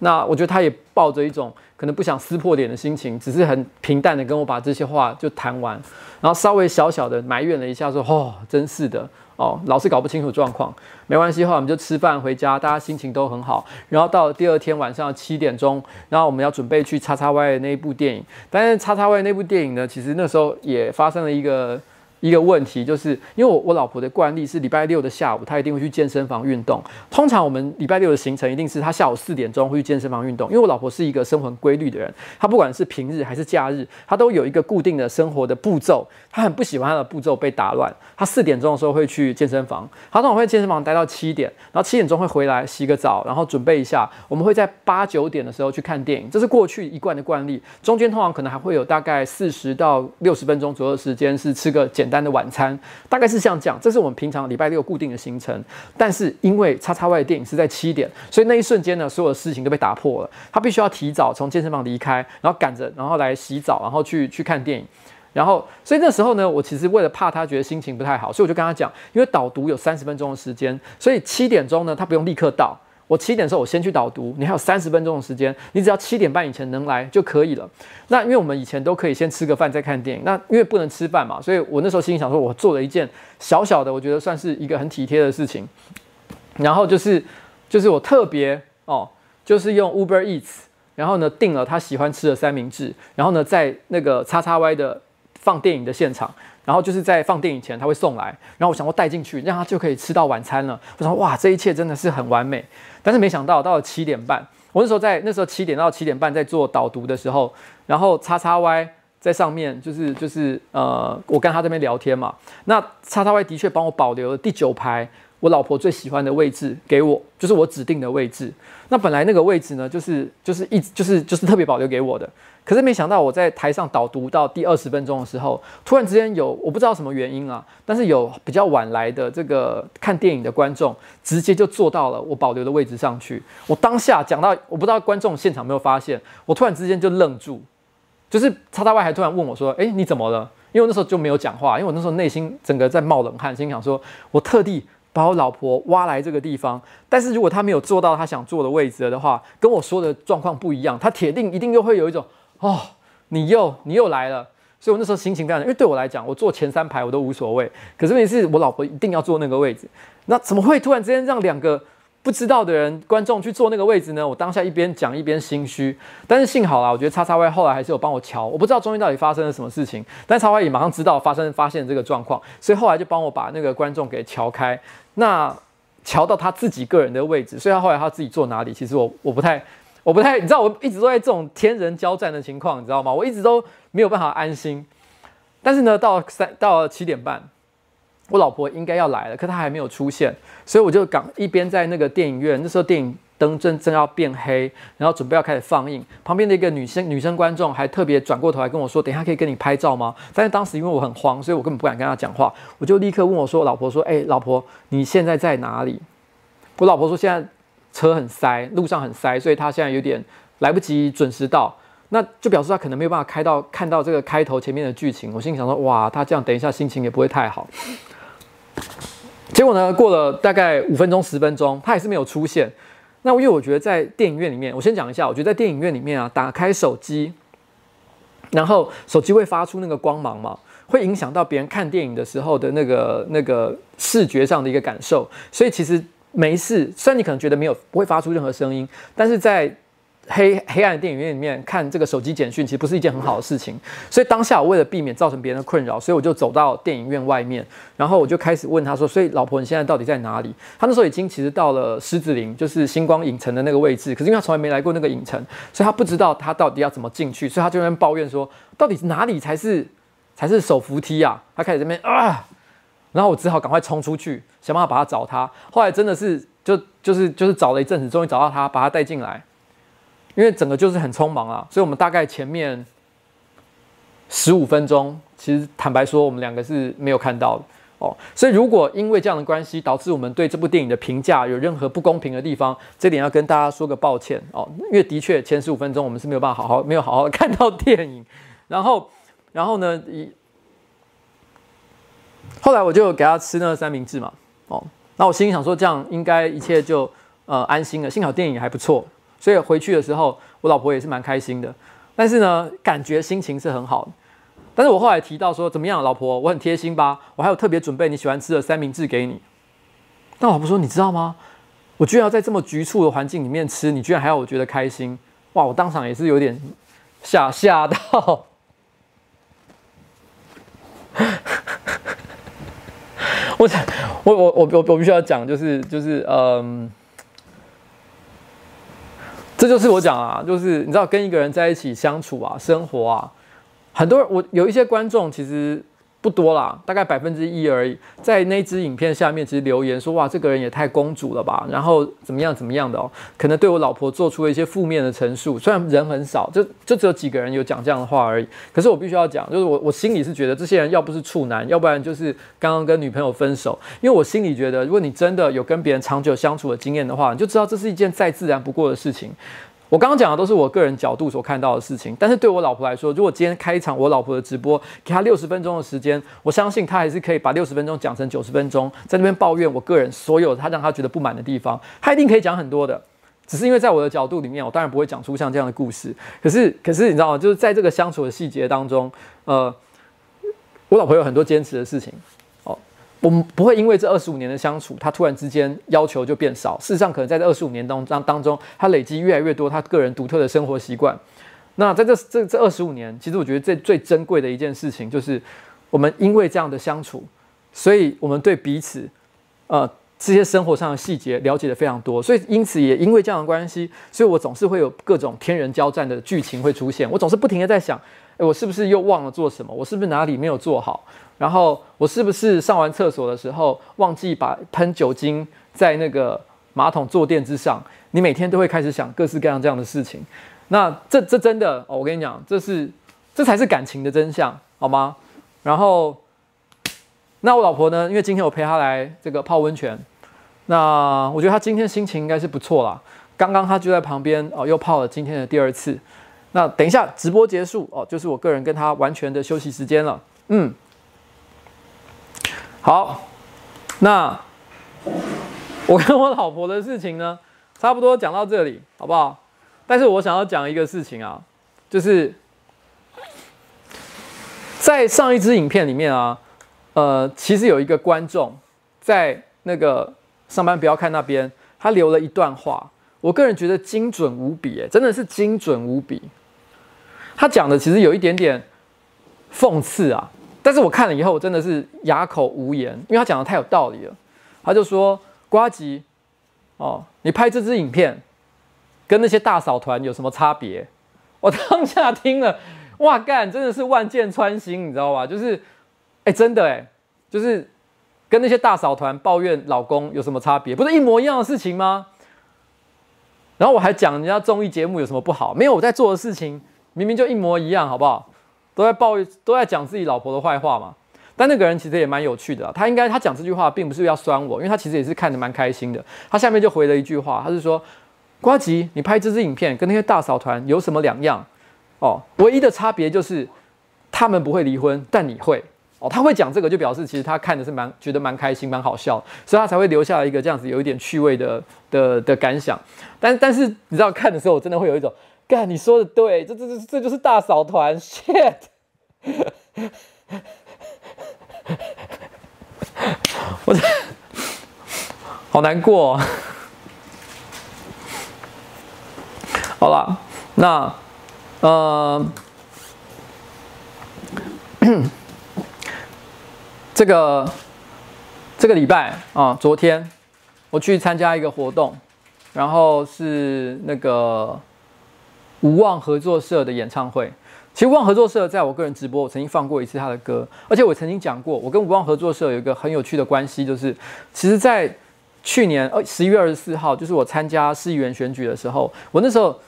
那我觉得他也抱着一种可能不想撕破脸的心情，只是很平淡的跟我把这些话就谈完，然后稍微小小的埋怨了一下，说：“哦，真是的，哦，老是搞不清楚状况，没关系，后来我们就吃饭回家，大家心情都很好。然后到了第二天晚上七点钟，然后我们要准备去叉叉 Y 的那一部电影，但是叉叉 Y 那部电影呢，其实那时候也发生了一个。”一个问题就是，因为我我老婆的惯例是礼拜六的下午，她一定会去健身房运动。通常我们礼拜六的行程一定是她下午四点钟会去健身房运动。因为我老婆是一个生活很规律的人，她不管是平日还是假日，她都有一个固定的生活的步骤。她很不喜欢她的步骤被打乱。她四点钟的时候会去健身房，她通常会健身房待到七点，然后七点钟会回来洗个澡，然后准备一下。我们会在八九点的时候去看电影，这是过去一贯的惯例。中间通常可能还会有大概四十到六十分钟左右的时间是吃个简单的晚餐，大概是像这样，这是我们平常礼拜六固定的行程。但是因为叉叉 Y 的电影是在七点，所以那一瞬间呢，所有的事情都被打破了。他必须要提早从健身房离开，然后赶着，然后来洗澡，然后去去看电影。然后，所以那时候呢，我其实为了怕他觉得心情不太好，所以我就跟他讲，因为导读有三十分钟的时间，所以七点钟呢，他不用立刻到。我七点的时候，我先去导读，你还有三十分钟的时间，你只要七点半以前能来就可以了。那因为我们以前都可以先吃个饭再看电影，那因为不能吃饭嘛，所以我那时候心里想说，我做了一件小小的，我觉得算是一个很体贴的事情。然后就是，就是我特别哦，就是用 Uber Eats，然后呢订了他喜欢吃的三明治，然后呢在那个叉叉 Y 的放电影的现场。然后就是在放电影前他会送来，然后我想说带进去，让他就可以吃到晚餐了。我想哇，这一切真的是很完美。但是没想到到了七点半，我那时候在那时候七点到七点半在做导读的时候，然后叉叉 Y 在上面就是就是呃，我跟他这边聊天嘛。那叉叉 Y 的确帮我保留了第九排我老婆最喜欢的位置给我，就是我指定的位置。那本来那个位置呢，就是就是一直就是就是特别保留给我的。可是没想到，我在台上导读到第二十分钟的时候，突然之间有我不知道什么原因啊，但是有比较晚来的这个看电影的观众，直接就坐到了我保留的位置上去。我当下讲到，我不知道观众现场没有发现，我突然之间就愣住，就是叉叉 Y 还突然问我说：“诶，你怎么了？”因为我那时候就没有讲话，因为我那时候内心整个在冒冷汗，心想说：“我特地把我老婆挖来这个地方，但是如果她没有坐到她想坐的位置的话，跟我说的状况不一样，她铁定一定又会有一种。”哦，你又你又来了，所以我那时候心情非常，因为对我来讲，我坐前三排我都无所谓。可是问题是我老婆一定要坐那个位置，那怎么会突然之间让两个不知道的人观众去坐那个位置呢？我当下一边讲一边心虚，但是幸好啦，我觉得叉叉 Y 后来还是有帮我瞧，我不知道中间到底发生了什么事情，但叉叉 Y 也马上知道发生发现这个状况，所以后来就帮我把那个观众给乔开，那乔到他自己个人的位置，所以他后来他自己坐哪里，其实我我不太。我不太，你知道，我一直都在这种天人交战的情况，你知道吗？我一直都没有办法安心。但是呢，到三到七点半，我老婆应该要来了，可她还没有出现，所以我就赶一边在那个电影院，那时候电影灯正正要变黑，然后准备要开始放映。旁边的一个女生女生观众还特别转过头来跟我说：“等一下可以跟你拍照吗？”但是当时因为我很慌，所以我根本不敢跟她讲话，我就立刻问我说：“老婆说，哎，老婆，你现在在哪里？”我老婆说：“现在。”车很塞，路上很塞，所以她现在有点来不及准时到，那就表示他可能没有办法开到看到这个开头前面的剧情。我心里想说，哇，他这样等一下心情也不会太好。结果呢，过了大概五分钟十分钟，他还是没有出现。那因为我觉得在电影院里面，我先讲一下，我觉得在电影院里面啊，打开手机，然后手机会发出那个光芒嘛，会影响到别人看电影的时候的那个那个视觉上的一个感受，所以其实。没事，虽然你可能觉得没有不会发出任何声音，但是在黑黑暗的电影院里面看这个手机简讯，其实不是一件很好的事情。所以当下我为了避免造成别人的困扰，所以我就走到电影院外面，然后我就开始问他说：“所以老婆，你现在到底在哪里？”他那时候已经其实到了狮子林，就是星光影城的那个位置，可是因为他从来没来过那个影城，所以他不知道他到底要怎么进去，所以他就在那边抱怨说：“到底哪里才是才是手扶梯啊？”他开始这边啊。然后我只好赶快冲出去，想办法把他找他。后来真的是就就是就是找了一阵子，终于找到他，把他带进来。因为整个就是很匆忙啊，所以我们大概前面十五分钟，其实坦白说，我们两个是没有看到的。哦。所以如果因为这样的关系导致我们对这部电影的评价有任何不公平的地方，这点要跟大家说个抱歉哦。因为的确前十五分钟我们是没有办法好好没有好好看到电影，然后然后呢，以后来我就给他吃那个三明治嘛，哦，那我心里想说这样应该一切就呃安心了，幸好电影还不错，所以回去的时候我老婆也是蛮开心的。但是呢，感觉心情是很好的。但是我后来提到说，怎么样，老婆，我很贴心吧？我还有特别准备你喜欢吃的三明治给你。但老婆说，你知道吗？我居然要在这么局促的环境里面吃，你居然还要我觉得开心？哇！我当场也是有点吓吓到。我我我我我必须要讲，就是就是嗯。这就是我讲啊，就是你知道跟一个人在一起相处啊，生活啊，很多人我有一些观众其实不多啦，大概百分之一而已，在那支影片下面其实留言说哇，这个人也太公主了吧，然后怎么样怎么样的哦，可能对我老婆做出了一些负面的陈述，虽然人很少，就就只有几个人有讲这样的话而已，可是我必须要讲，就是我我心里是觉得这些人要不是处男，要不然就是刚刚跟女朋友分手，因为我心里觉得，如果你真的有跟别人长久相处的经验的话，你就知道这是一件再自然不过的事情。我刚刚讲的都是我个人角度所看到的事情，但是对我老婆来说，如果今天开一场我老婆的直播，给她六十分钟的时间，我相信她还是可以把六十分钟讲成九十分钟，在那边抱怨我个人所有她让她觉得不满的地方，她一定可以讲很多的。只是因为在我的角度里面，我当然不会讲出像这样的故事。可是，可是你知道吗？就是在这个相处的细节当中，呃，我老婆有很多坚持的事情。我们不会因为这二十五年的相处，他突然之间要求就变少。事实上，可能在这二十五年当当当中，他累积越来越多他个人独特的生活习惯。那在这这这二十五年，其实我觉得最最珍贵的一件事情，就是我们因为这样的相处，所以我们对彼此，呃，这些生活上的细节了解得非常多。所以因此也因为这样的关系，所以我总是会有各种天人交战的剧情会出现。我总是不停地在想，诶，我是不是又忘了做什么？我是不是哪里没有做好？然后我是不是上完厕所的时候忘记把喷酒精在那个马桶坐垫之上？你每天都会开始想各式各样这样的事情。那这这真的，哦，我跟你讲，这是这才是感情的真相，好吗？然后，那我老婆呢？因为今天我陪她来这个泡温泉，那我觉得她今天心情应该是不错啦。刚刚她就在旁边哦，又泡了今天的第二次。那等一下直播结束哦，就是我个人跟她完全的休息时间了。嗯。好，那我跟我老婆的事情呢，差不多讲到这里，好不好？但是我想要讲一个事情啊，就是在上一支影片里面啊，呃，其实有一个观众在那个上班不要看那边，他留了一段话，我个人觉得精准无比，哎，真的是精准无比。他讲的其实有一点点讽刺啊。但是我看了以后，我真的是哑口无言，因为他讲的太有道理了。他就说：“呱吉，哦，你拍这支影片跟那些大嫂团有什么差别？”我当下听了，哇干，真的是万箭穿心，你知道吧？就是，哎、真的哎，就是跟那些大嫂团抱怨老公有什么差别？不是一模一样的事情吗？然后我还讲人家综艺节目有什么不好？没有，我在做的事情明明就一模一样，好不好？都在抱怨，都在讲自己老婆的坏话嘛。但那个人其实也蛮有趣的，他应该他讲这句话并不是要酸我，因为他其实也是看得蛮开心的。他下面就回了一句话，他是说：“瓜吉，你拍这支影片跟那些大嫂团有什么两样？哦，唯一的差别就是他们不会离婚，但你会哦。他会讲这个，就表示其实他看的是蛮觉得蛮开心、蛮好笑，所以他才会留下一个这样子有一点趣味的的的感想。但但是你知道看的时候，我真的会有一种。”干，你说的对，这这这这就是大嫂团，shit，我这好难过。好了，那呃，这个这个礼拜啊，昨天我去参加一个活动，然后是那个。无望合作社的演唱会，其实无望合作社在我个人直播，我曾经放过一次他的歌，而且我曾经讲过，我跟无望合作社有一个很有趣的关系，就是其实，在去年呃十一月二十四号，就是我参加市议员选举的时候，我那时候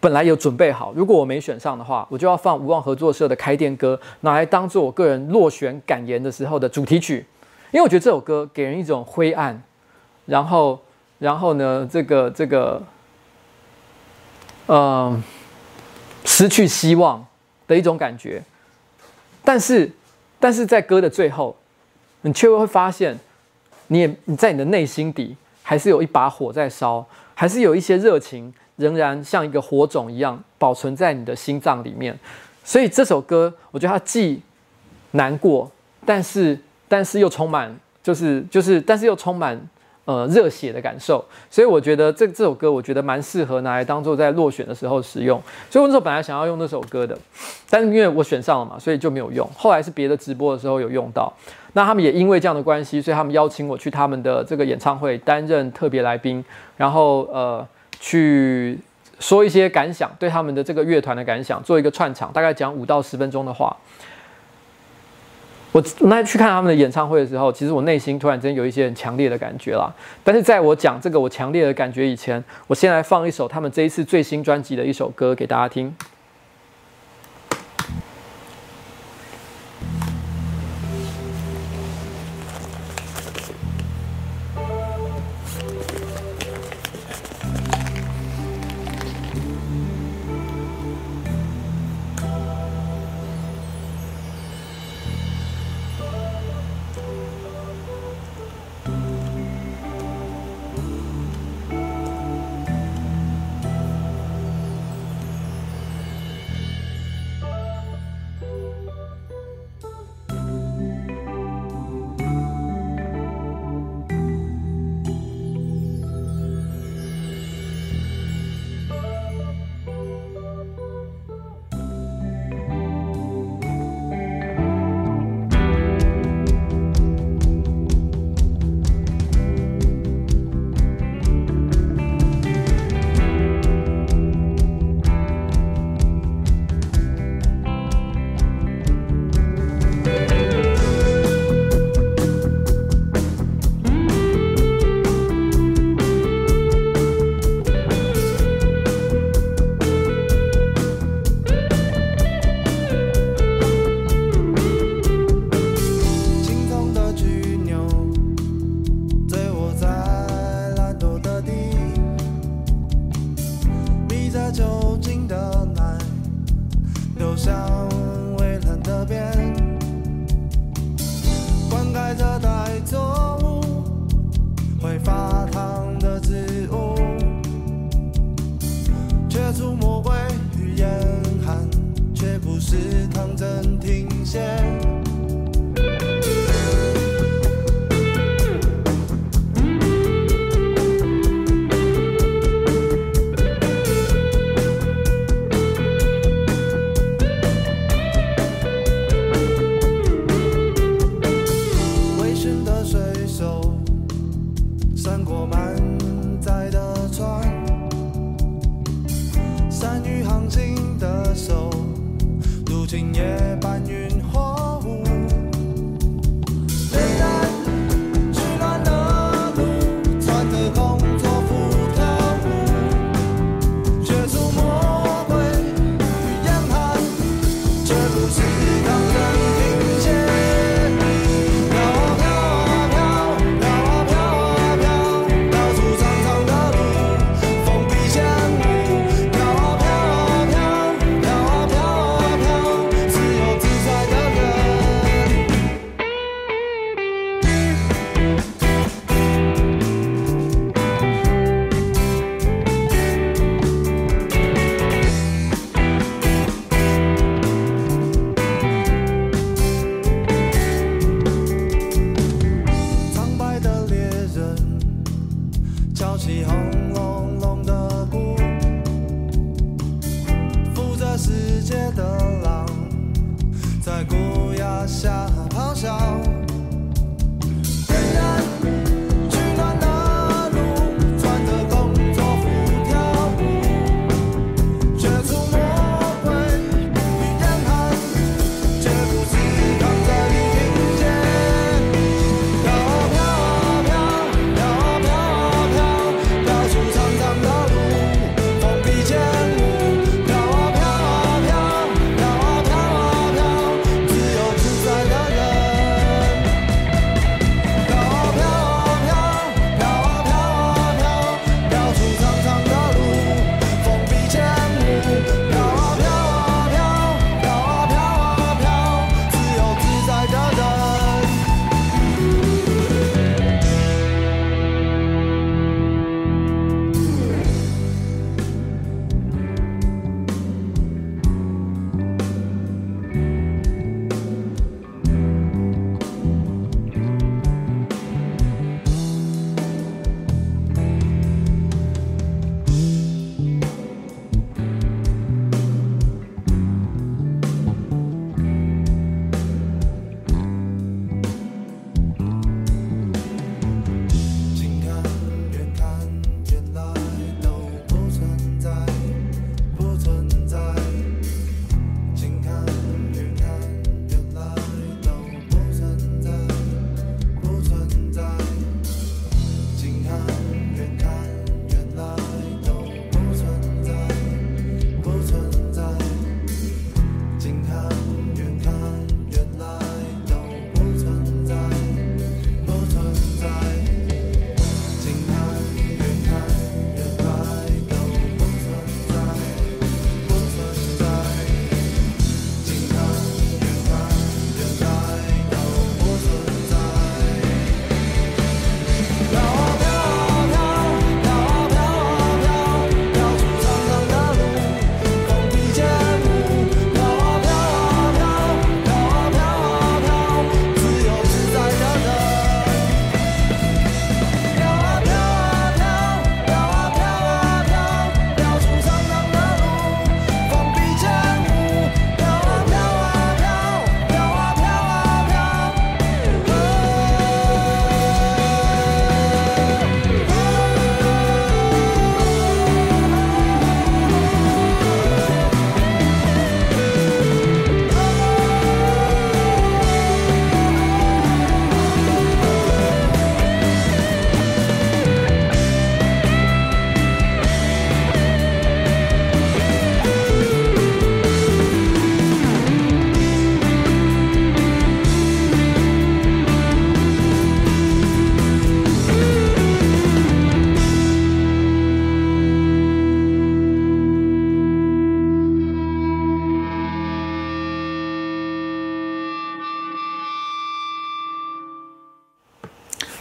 本来有准备好，如果我没选上的话，我就要放无望合作社的开店歌，拿来当做我个人落选感言的时候的主题曲。因为我觉得这首歌给人一种灰暗，然后，然后呢，这个这个，呃，失去希望的一种感觉。但是，但是在歌的最后，你却会发现，你也你在你的内心底还是有一把火在烧，还是有一些热情仍然像一个火种一样保存在你的心脏里面。所以这首歌，我觉得它既难过，但是但是又充满，就是就是，但是又充满呃热血的感受。所以我觉得这这首歌，我觉得蛮适合拿来当做在落选的时候使用。所以我那时候本来想要用那首歌的，但是因为我选上了嘛，所以就没有用。后来是别的直播的时候有用到。那他们也因为这样的关系，所以他们邀请我去他们的这个演唱会担任特别来宾，然后呃去。说一些感想，对他们的这个乐团的感想，做一个串场，大概讲五到十分钟的话。我那去看他们的演唱会的时候，其实我内心突然间有一些很强烈的感觉啦。但是在我讲这个我强烈的感觉以前，我先来放一首他们这一次最新专辑的一首歌给大家听。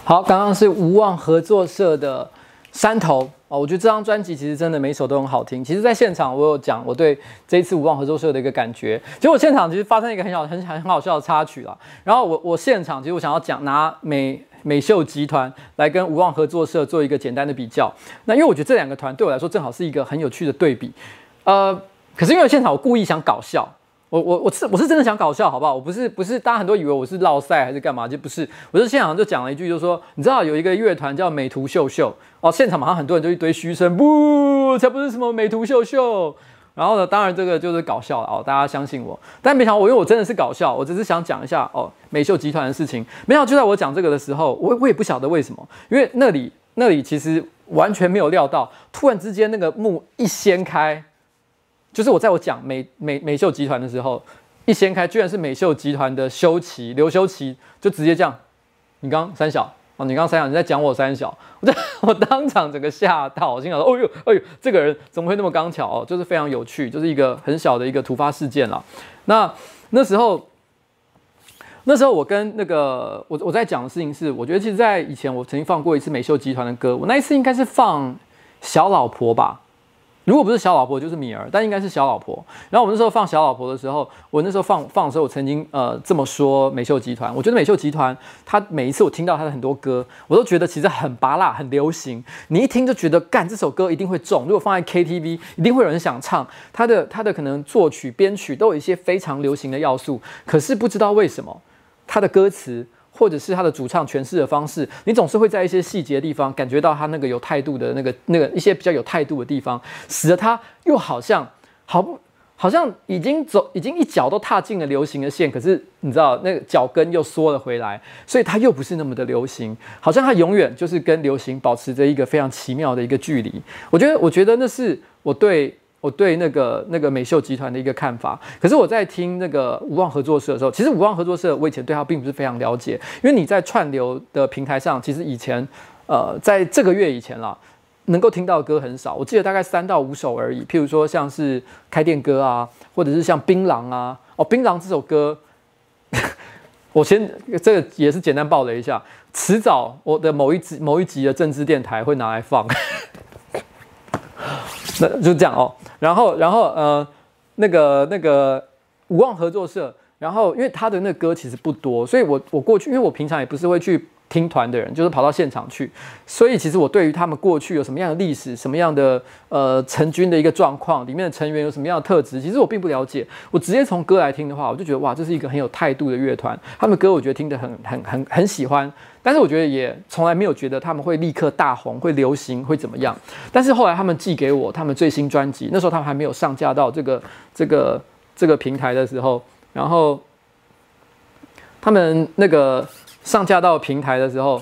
好，刚刚是无望合作社的《山头》哦，我觉得这张专辑其实真的每首都很好听。其实，在现场我有讲我对这一次无望合作社的一个感觉。结果现场其实发生一个很小、很很好笑的插曲啦。然后我我现场其实我想要讲拿美美秀集团来跟无望合作社做一个简单的比较。那因为我觉得这两个团对我来说正好是一个很有趣的对比。呃，可是因为现场我故意想搞笑。我我我是我是真的想搞笑，好不好？我不是不是，大家很多以为我是烙赛还是干嘛，就不是。我是现场就讲了一句，就是说，你知道有一个乐团叫美图秀秀哦，现场马上很多人就一堆嘘声，不，才不是什么美图秀秀。然后呢，当然这个就是搞笑了哦，大家相信我。但没想到我因为我真的是搞笑，我只是想讲一下哦，美秀集团的事情。没想到就在我讲这个的时候，我我也不晓得为什么，因为那里那里其实完全没有料到，突然之间那个幕一掀开。就是我在我讲美美美秀集团的时候，一掀开，居然是美秀集团的修齐刘修齐，就直接这样，你刚三小哦，你刚三小，你在讲我三小，我我当场整个吓到，我心想说，哦呦哎呦，这个人怎么会那么刚巧哦？就是非常有趣，就是一个很小的一个突发事件了。那那时候，那时候我跟那个我我在讲的事情是，我觉得其实，在以前我曾经放过一次美秀集团的歌，我那一次应该是放小老婆吧。如果不是小老婆，就是米儿，但应该是小老婆。然后我那时候放小老婆的时候，我那时候放放的时候，我曾经呃这么说美秀集团。我觉得美秀集团，它每一次我听到它的很多歌，我都觉得其实很拔辣，很流行。你一听就觉得，干这首歌一定会中。如果放在 KTV，一定会有人想唱。它的它的可能作曲编曲都有一些非常流行的要素，可是不知道为什么它的歌词。或者是他的主唱诠释的方式，你总是会在一些细节的地方感觉到他那个有态度的那个那个一些比较有态度的地方，使得他又好像好不好像已经走已经一脚都踏进了流行的线，可是你知道那个脚跟又缩了回来，所以他又不是那么的流行，好像他永远就是跟流行保持着一个非常奇妙的一个距离。我觉得我觉得那是我对。我对那个那个美秀集团的一个看法，可是我在听那个无望合作社的时候，其实无望合作社我以前对他并不是非常了解，因为你在串流的平台上，其实以前呃在这个月以前啦，能够听到的歌很少，我记得大概三到五首而已。譬如说像是开店歌啊，或者是像槟榔啊，哦槟榔这首歌，我先这个也是简单报了一下，迟早我的某一集某一集的政治电台会拿来放。那就这样哦，然后，然后，呃，那个，那个无望合作社，然后，因为他的那个歌其实不多，所以我我过去，因为我平常也不是会去听团的人，就是跑到现场去，所以其实我对于他们过去有什么样的历史，什么样的呃成军的一个状况，里面的成员有什么样的特质，其实我并不了解。我直接从歌来听的话，我就觉得哇，这是一个很有态度的乐团，他们歌我觉得听得很很很很喜欢。但是我觉得也从来没有觉得他们会立刻大红、会流行、会怎么样。但是后来他们寄给我他们最新专辑，那时候他们还没有上架到这个这个这个平台的时候，然后他们那个上架到平台的时候，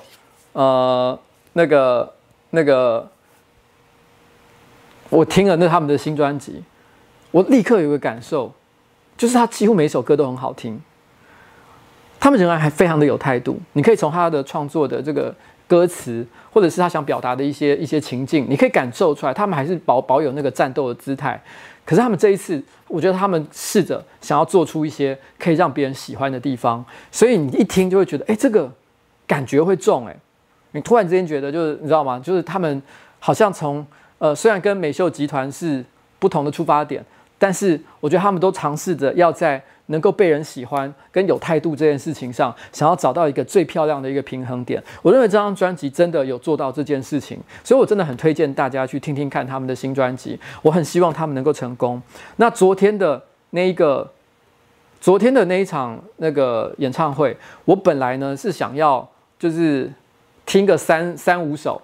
呃，那个那个我听了那他们的新专辑，我立刻有个感受，就是他几乎每首歌都很好听。他们仍然还非常的有态度，你可以从他的创作的这个歌词，或者是他想表达的一些一些情境，你可以感受出来，他们还是保保有那个战斗的姿态。可是他们这一次，我觉得他们试着想要做出一些可以让别人喜欢的地方，所以你一听就会觉得，哎，这个感觉会重，哎，你突然之间觉得，就是你知道吗？就是他们好像从呃，虽然跟美秀集团是不同的出发点，但是我觉得他们都尝试着要在。能够被人喜欢跟有态度这件事情上，想要找到一个最漂亮的一个平衡点。我认为这张专辑真的有做到这件事情，所以我真的很推荐大家去听听看他们的新专辑。我很希望他们能够成功。那昨天的那一个，昨天的那一场那个演唱会，我本来呢是想要就是听个三三五首，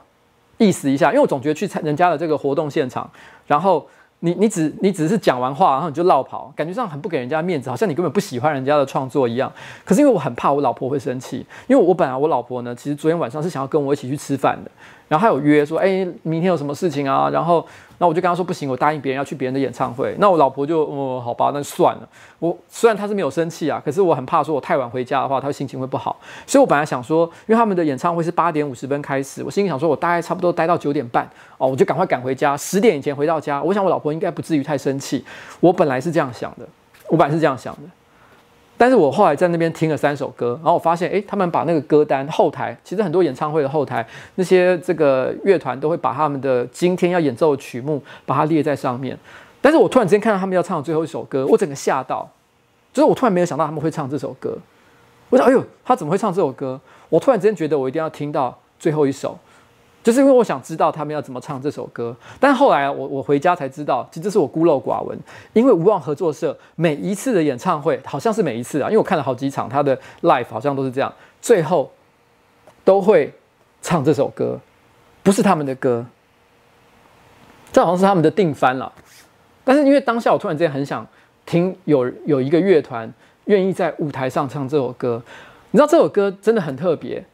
意思一下，因为我总觉得去参人家的这个活动现场，然后。你你只你只是讲完话，然后你就落跑，感觉上很不给人家面子，好像你根本不喜欢人家的创作一样。可是因为我很怕我老婆会生气，因为我本来我老婆呢，其实昨天晚上是想要跟我一起去吃饭的，然后她有约说，哎，明天有什么事情啊？然后。那我就跟他说不行，我答应别人要去别人的演唱会。那我老婆就，哦，好吧，那算了。我虽然他是没有生气啊，可是我很怕说我太晚回家的话，他心情会不好。所以我本来想说，因为他们的演唱会是八点五十分开始，我心里想说，我大概差不多待到九点半哦，我就赶快赶回家，十点以前回到家。我想我老婆应该不至于太生气。我本来是这样想的，我本来是这样想的。但是我后来在那边听了三首歌，然后我发现，诶，他们把那个歌单后台，其实很多演唱会的后台，那些这个乐团都会把他们的今天要演奏的曲目，把它列在上面。但是我突然之间看到他们要唱的最后一首歌，我整个吓到，就是我突然没有想到他们会唱这首歌。我想，哎呦，他怎么会唱这首歌？我突然之间觉得我一定要听到最后一首，就是因为我想知道他们要怎么唱这首歌。但后来我我回家才知道，其实这是我孤陋寡闻。因为无望合作社每一次的演唱会，好像是每一次啊，因为我看了好几场，他的 live 好像都是这样，最后都会唱这首歌，不是他们的歌，这好像是他们的定番了。但是因为当下我突然之间很想听有有一个乐团。愿意在舞台上唱这首歌，你知道这首歌真的很特别，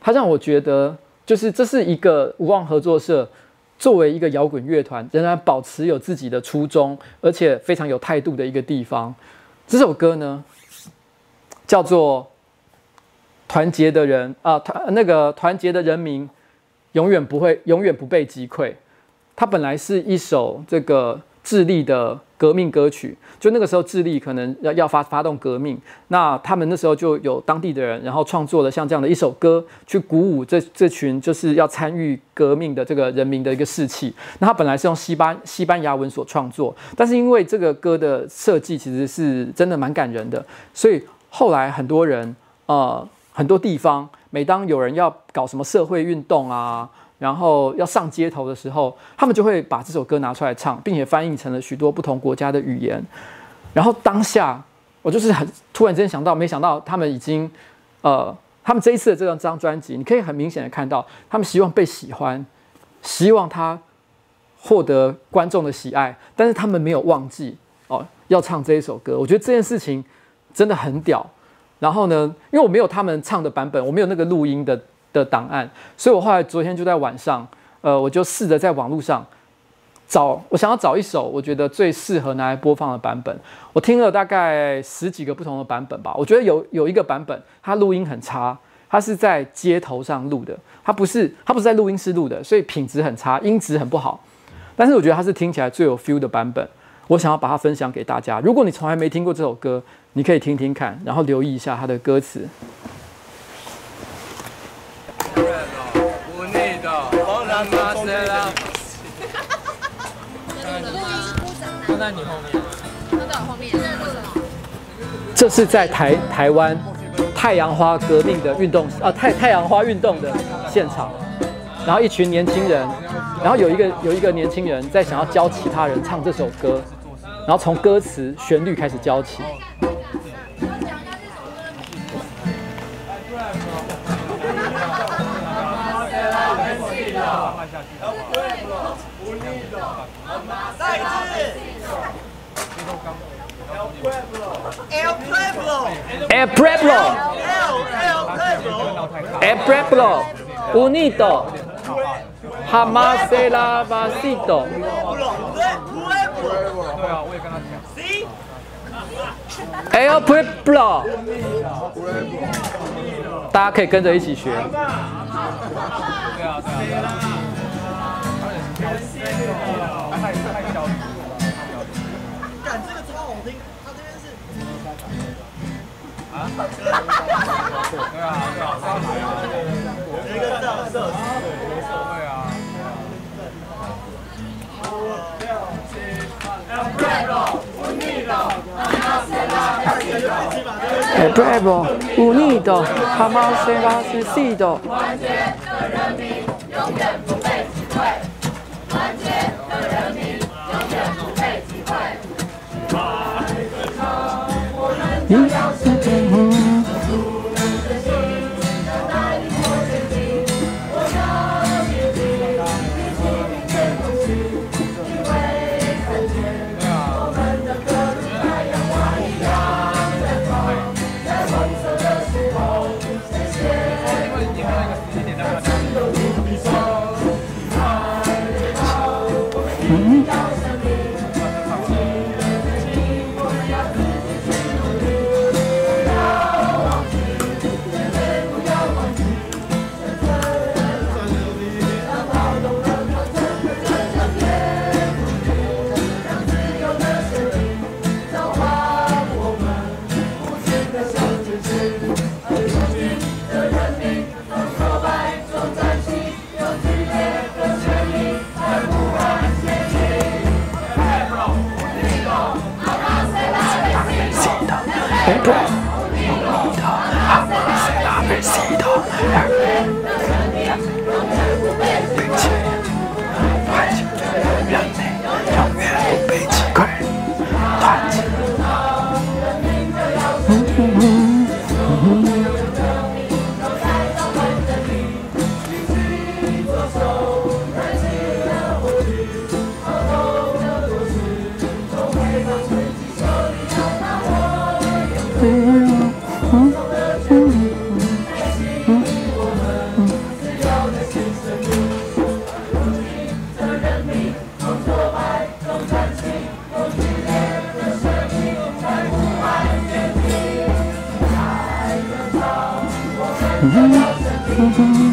它让我觉得就是这是一个无望合作社作为一个摇滚乐团仍然保持有自己的初衷，而且非常有态度的一个地方。这首歌呢叫做《团结的人》啊，团那个团结的人民永远不会永远不被击溃。它本来是一首这个智利的。革命歌曲，就那个时候智利可能要要发发动革命，那他们那时候就有当地的人，然后创作了像这样的一首歌，去鼓舞这这群就是要参与革命的这个人民的一个士气。那他本来是用西班西班牙文所创作，但是因为这个歌的设计其实是真的蛮感人的，所以后来很多人呃很多地方，每当有人要搞什么社会运动啊。然后要上街头的时候，他们就会把这首歌拿出来唱，并且翻译成了许多不同国家的语言。然后当下，我就是很突然之间想到，没想到他们已经，呃，他们这一次的这张张专辑，你可以很明显的看到，他们希望被喜欢，希望他获得观众的喜爱，但是他们没有忘记哦，要唱这一首歌。我觉得这件事情真的很屌。然后呢，因为我没有他们唱的版本，我没有那个录音的。的档案，所以我后来昨天就在晚上，呃，我就试着在网络上找，我想要找一首我觉得最适合拿来播放的版本。我听了大概十几个不同的版本吧，我觉得有有一个版本它录音很差，它是在街头上录的，它不是它不是在录音室录的，所以品质很差，音质很不好。但是我觉得它是听起来最有 feel 的版本，我想要把它分享给大家。如果你从来没听过这首歌，你可以听听看，然后留意一下它的歌词。在你后面，他在我后面。这是在台台湾太阳花革命的运动啊，太太阳花运动的现场，然后一群年轻人，然后有一个有一个年轻人在想要教其他人唱这首歌，然后从歌词旋律开始教起。El pueblo, el pueblo, el pueblo, unido, jamás será vencido. El pueblo，大家可以跟着一起学。啊！对啊，对啊，一个特色，对啊。五六七八，Bravo Unido Bravo Unido Jamás será vencido 团结的人民永远不被击溃，团结的人民永远不被击溃。来歌唱，我们要是。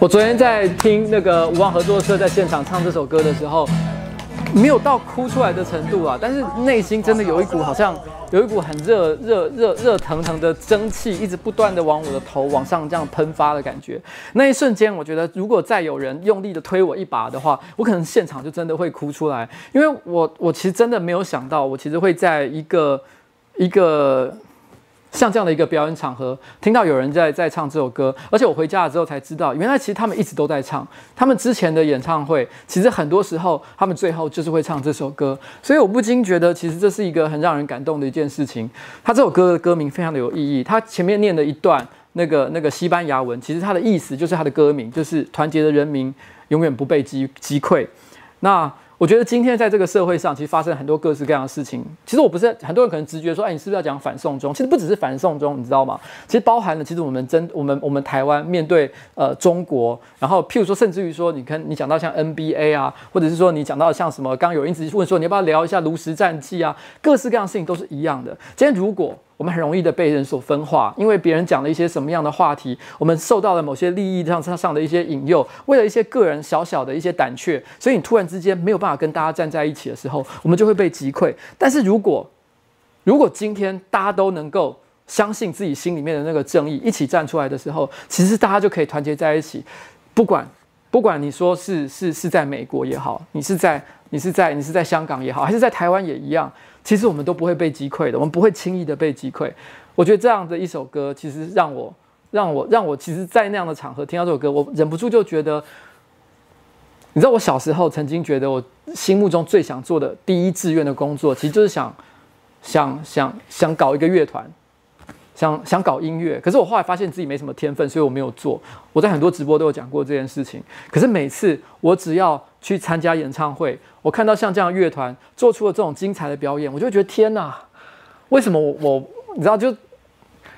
我昨天在听那个无望合作社在现场唱这首歌的时候，没有到哭出来的程度啊，但是内心真的有一股好像有一股很热热热热腾腾的蒸汽，一直不断的往我的头往上这样喷发的感觉。那一瞬间，我觉得如果再有人用力的推我一把的话，我可能现场就真的会哭出来，因为我我其实真的没有想到，我其实会在一个一个。像这样的一个表演场合，听到有人在在唱这首歌，而且我回家了之后才知道，原来其实他们一直都在唱。他们之前的演唱会，其实很多时候他们最后就是会唱这首歌，所以我不禁觉得，其实这是一个很让人感动的一件事情。他这首歌的歌名非常的有意义，他前面念的一段那个那个西班牙文，其实它的意思就是他的歌名，就是团结的人民永远不被击击溃。那我觉得今天在这个社会上，其实发生很多各式各样的事情。其实我不是很多人可能直觉说，哎，你是不是要讲反送中？其实不只是反送中，你知道吗？其实包含了，其实我们真我们我们台湾面对呃中国，然后譬如说，甚至于说，你看你讲到像 NBA 啊，或者是说你讲到像什么，刚刚有人一直问说，你要不要聊一下炉石战记啊？各式各样的事情都是一样的。今天如果我们很容易的被人所分化，因为别人讲了一些什么样的话题，我们受到了某些利益上上的一些引诱，为了一些个人小小的一些胆怯，所以你突然之间没有办法跟大家站在一起的时候，我们就会被击溃。但是如果如果今天大家都能够相信自己心里面的那个正义，一起站出来的时候，其实大家就可以团结在一起。不管不管你说是是是在美国也好，你是在你是在你是在香港也好，还是在台湾也一样。其实我们都不会被击溃的，我们不会轻易的被击溃。我觉得这样的一首歌，其实让我、让我、让我，其实，在那样的场合听到这首歌，我忍不住就觉得，你知道，我小时候曾经觉得，我心目中最想做的第一志愿的工作，其实就是想、想、想、想搞一个乐团。想想搞音乐，可是我后来发现自己没什么天分，所以我没有做。我在很多直播都有讲过这件事情。可是每次我只要去参加演唱会，我看到像这样乐团做出了这种精彩的表演，我就觉得天哪！为什么我我你知道就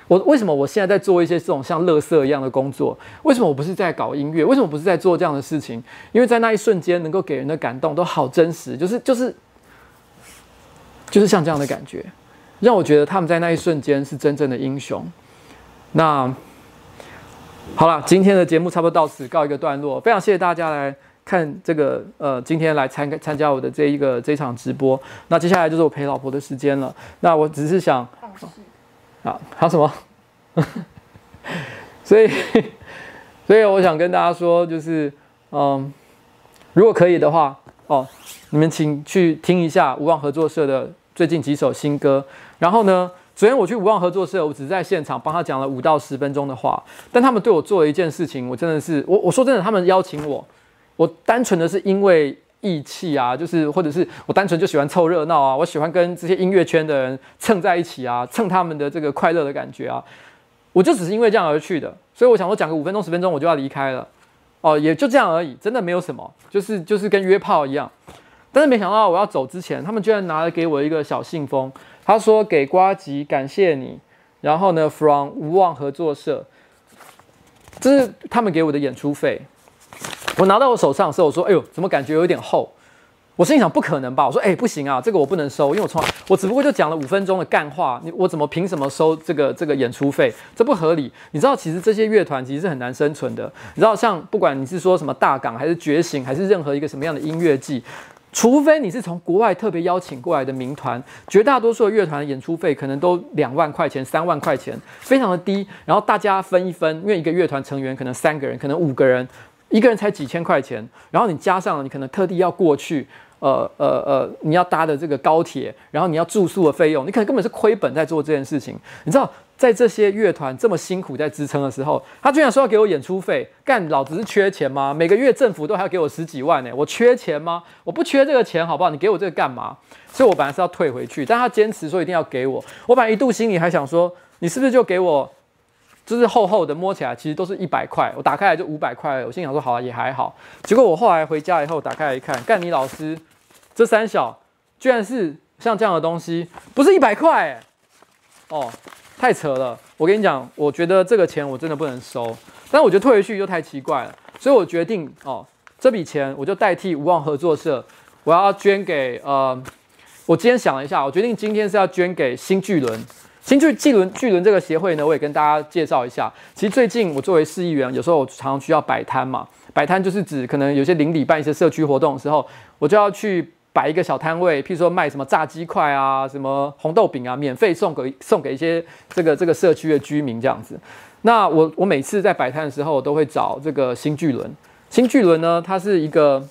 我为什么我现在在做一些这种像垃圾一样的工作？为什么我不是在搞音乐？为什么不是在做这样的事情？因为在那一瞬间能够给人的感动都好真实，就是就是就是像这样的感觉。让我觉得他们在那一瞬间是真正的英雄。那好了，今天的节目差不多到此告一个段落。非常谢谢大家来看这个呃，今天来参参加我的这一个这一场直播。那接下来就是我陪老婆的时间了。那我只是想啊，还有什么？所以所以我想跟大家说，就是嗯，如果可以的话哦，你们请去听一下无望合作社的最近几首新歌。然后呢，昨天我去无望合作社，我只在现场帮他讲了五到十分钟的话，但他们对我做了一件事情，我真的是，我我说真的，他们邀请我，我单纯的是因为义气啊，就是或者是我单纯就喜欢凑热闹啊，我喜欢跟这些音乐圈的人蹭在一起啊，蹭他们的这个快乐的感觉啊，我就只是因为这样而去的，所以我想说讲个五分钟十分钟我就要离开了，哦，也就这样而已，真的没有什么，就是就是跟约炮一样，但是没想到我要走之前，他们居然拿了给我一个小信封。他说：“给瓜吉，感谢你。然后呢，from 无望合作社，这是他们给我的演出费。我拿到我手上的时候，我说：‘哎呦，怎么感觉有点厚？’我心里想不可能吧？我说哎、不行啊，这个我不能收，因为我从来我只不过就讲了五分钟的干话，你我怎么凭什么收这个这个演出费？这不合理。你知道其实这些乐团其实是很难生存的。你知道像不管你是说什么大港还是觉醒还是任何一个什么样的音乐季，除非你是从国外特别邀请过来的民团，绝大多数的乐团演出费可能都两万块钱、三万块钱，非常的低。然后大家分一分，因为一个乐团成员可能三个人，可能五个人，一个人才几千块钱，然后你加上你可能特地要过去。呃呃呃，你要搭的这个高铁，然后你要住宿的费用，你可能根本是亏本在做这件事情。你知道，在这些乐团这么辛苦在支撑的时候，他居然说要给我演出费，干老子是缺钱吗？每个月政府都还要给我十几万呢，我缺钱吗？我不缺这个钱，好不好？你给我这个干嘛？所以我本来是要退回去，但他坚持说一定要给我。我本来一度心里还想说，你是不是就给我，就是厚厚的摸起来，其实都是一百块，我打开来就五百块。我心想说，好啊，也还好。结果我后来回家以后打开来一看，干你老师。这三小居然是像这样的东西，不是一百块哎，哦，太扯了！我跟你讲，我觉得这个钱我真的不能收，但我觉得退回去又太奇怪了，所以我决定哦，这笔钱我就代替无望合作社，我要捐给呃，我今天想了一下，我决定今天是要捐给新巨轮，新巨巨轮巨轮这个协会呢，我也跟大家介绍一下。其实最近我作为市议员，有时候我常常需要摆摊嘛，摆摊就是指可能有些邻里办一些社区活动的时候，我就要去。摆一个小摊位，譬如说卖什么炸鸡块啊，什么红豆饼啊，免费送给送给一些这个这个社区的居民这样子。那我我每次在摆摊的时候，都会找这个新巨轮。新巨轮呢，它是一个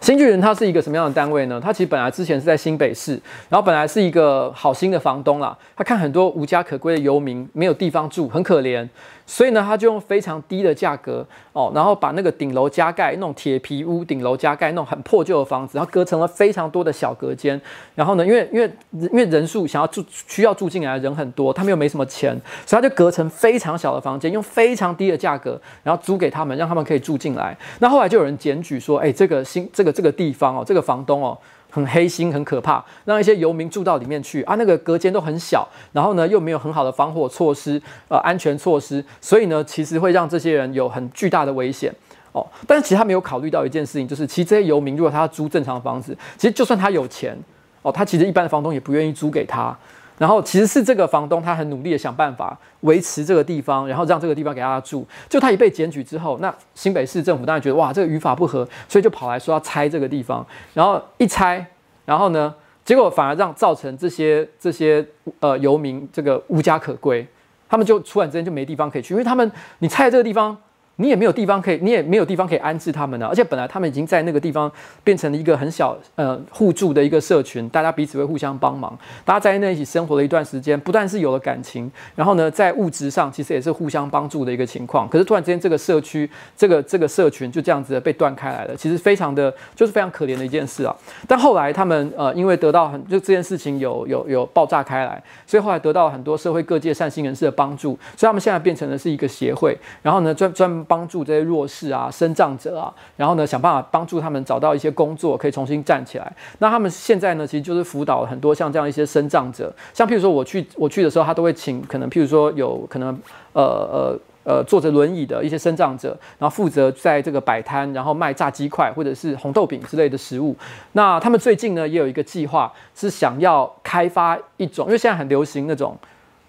新巨轮，它是一个什么样的单位呢？它其实本来之前是在新北市，然后本来是一个好心的房东啦，他看很多无家可归的游民没有地方住，很可怜。所以呢，他就用非常低的价格哦，然后把那个顶楼加盖那种铁皮屋，顶楼加盖那种很破旧的房子，然后隔成了非常多的小隔间。然后呢，因为因为因为人数想要住需要住进来的人很多，他们又没什么钱，所以他就隔成非常小的房间，用非常低的价格，然后租给他们，让他们可以住进来。那后来就有人检举说，哎，这个新这个这个地方哦，这个房东哦。很黑心，很可怕，让一些游民住到里面去啊。那个隔间都很小，然后呢又没有很好的防火措施，呃，安全措施，所以呢其实会让这些人有很巨大的危险哦。但是其实他没有考虑到一件事情，就是其实这些游民如果他要租正常的房子，其实就算他有钱哦，他其实一般的房东也不愿意租给他。然后其实是这个房东，他很努力的想办法维持这个地方，然后让这个地方给大家住。就他一被检举之后，那新北市政府当然觉得哇，这个语法不合，所以就跑来说要拆这个地方。然后一拆，然后呢，结果反而让造成这些这些呃游民这个无家可归，他们就突然之间就没地方可以去，因为他们你拆这个地方。你也没有地方可以，你也没有地方可以安置他们了。而且本来他们已经在那个地方变成了一个很小呃互助的一个社群，大家彼此会互相帮忙，大家在那一起生活了一段时间，不但是有了感情，然后呢，在物质上其实也是互相帮助的一个情况。可是突然之间，这个社区这个这个社群就这样子被断开来了，其实非常的就是非常可怜的一件事啊。但后来他们呃因为得到很就这件事情有有有爆炸开来，所以后来得到很多社会各界善心人士的帮助，所以他们现在变成了是一个协会，然后呢专专。帮助这些弱势啊、身障者啊，然后呢，想办法帮助他们找到一些工作，可以重新站起来。那他们现在呢，其实就是辅导很多像这样一些身障者，像譬如说我去我去的时候，他都会请可能譬如说有可能呃呃呃坐着轮椅的一些身障者，然后负责在这个摆摊，然后卖炸鸡块或者是红豆饼之类的食物。那他们最近呢，也有一个计划，是想要开发一种，因为现在很流行那种。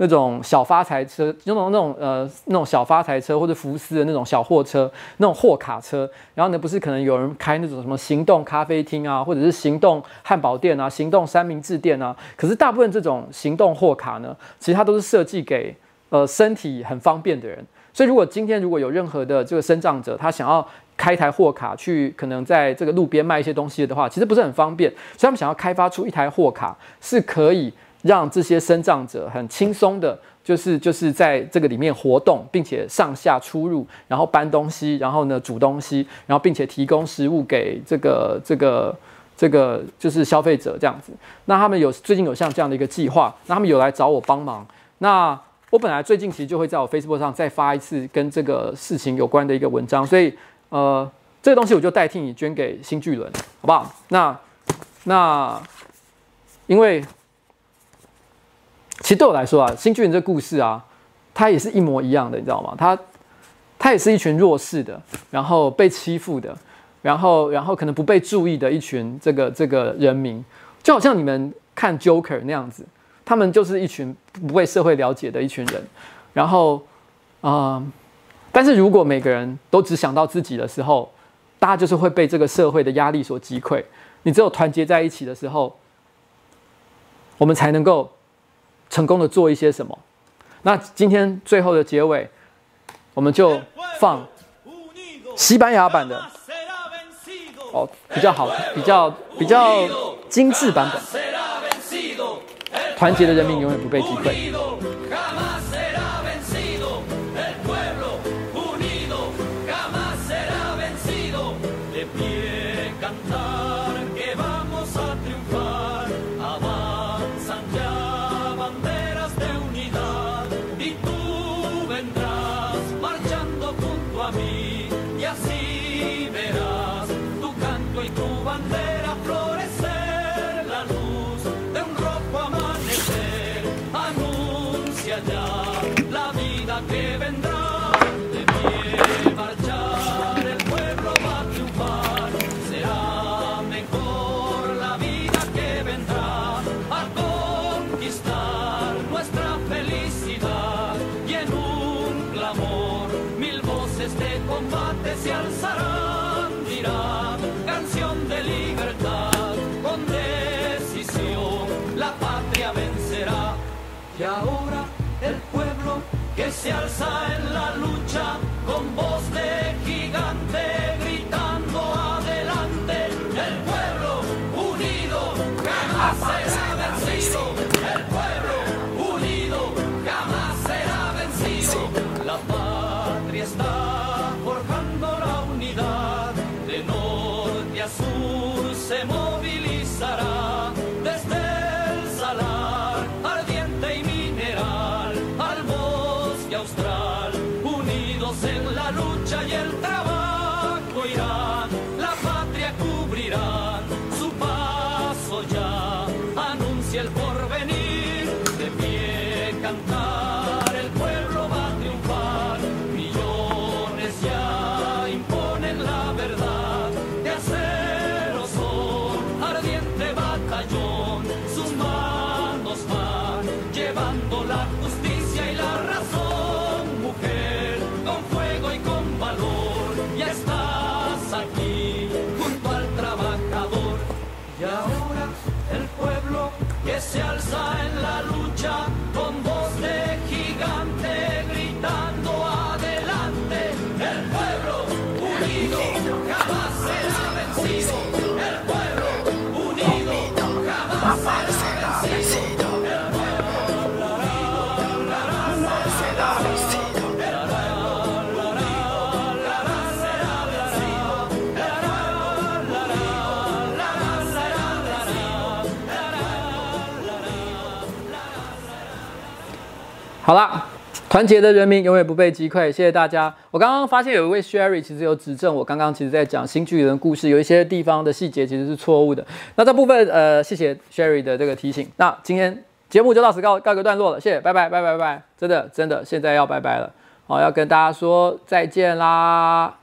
那种小发财车，那种那种呃那种小发财车或者福斯的那种小货车，那种货卡车。然后呢，不是可能有人开那种什么行动咖啡厅啊，或者是行动汉堡店啊，行动三明治店啊。可是大部分这种行动货卡呢，其实它都是设计给呃身体很方便的人。所以如果今天如果有任何的这个身障者，他想要开一台货卡去可能在这个路边卖一些东西的话，其实不是很方便。所以他们想要开发出一台货卡，是可以。让这些生长者很轻松的，就是就是在这个里面活动，并且上下出入，然后搬东西，然后呢煮东西，然后并且提供食物给这个这个这个就是消费者这样子。那他们有最近有像这样的一个计划，那他们有来找我帮忙。那我本来最近其实就会在我 Facebook 上再发一次跟这个事情有关的一个文章，所以呃这个东西我就代替你捐给新巨轮，好不好？那那因为。其实对我来说啊，新巨人这故事啊，它也是一模一样的，你知道吗？他他也是一群弱势的，然后被欺负的，然后然后可能不被注意的一群这个这个人民，就好像你们看 Joker 那样子，他们就是一群不被社会了解的一群人。然后啊、但是如果每个人都只想到自己的时候，大家就是会被这个社会的压力所击溃。你只有团结在一起的时候，我们才能够成功的做一些什么。那今天最后的结尾，我们就放西班牙版的哦，比较好，比较比较精致版本。团结的人民永远不被击溃。se alza en la lucha con voz de 好了，团结的人民永远不被击溃。谢谢大家。我刚刚发现有一位 Sherry 其实有指正我，刚刚其实在讲新巨人故事，有一些地方的细节其实是错误的。那这部分呃，谢谢 Sherry 的这个提醒。那今天节目就到此告告一个段落了，谢谢，拜拜拜拜拜。真的真的，现在要拜拜了，好，要跟大家说再见啦。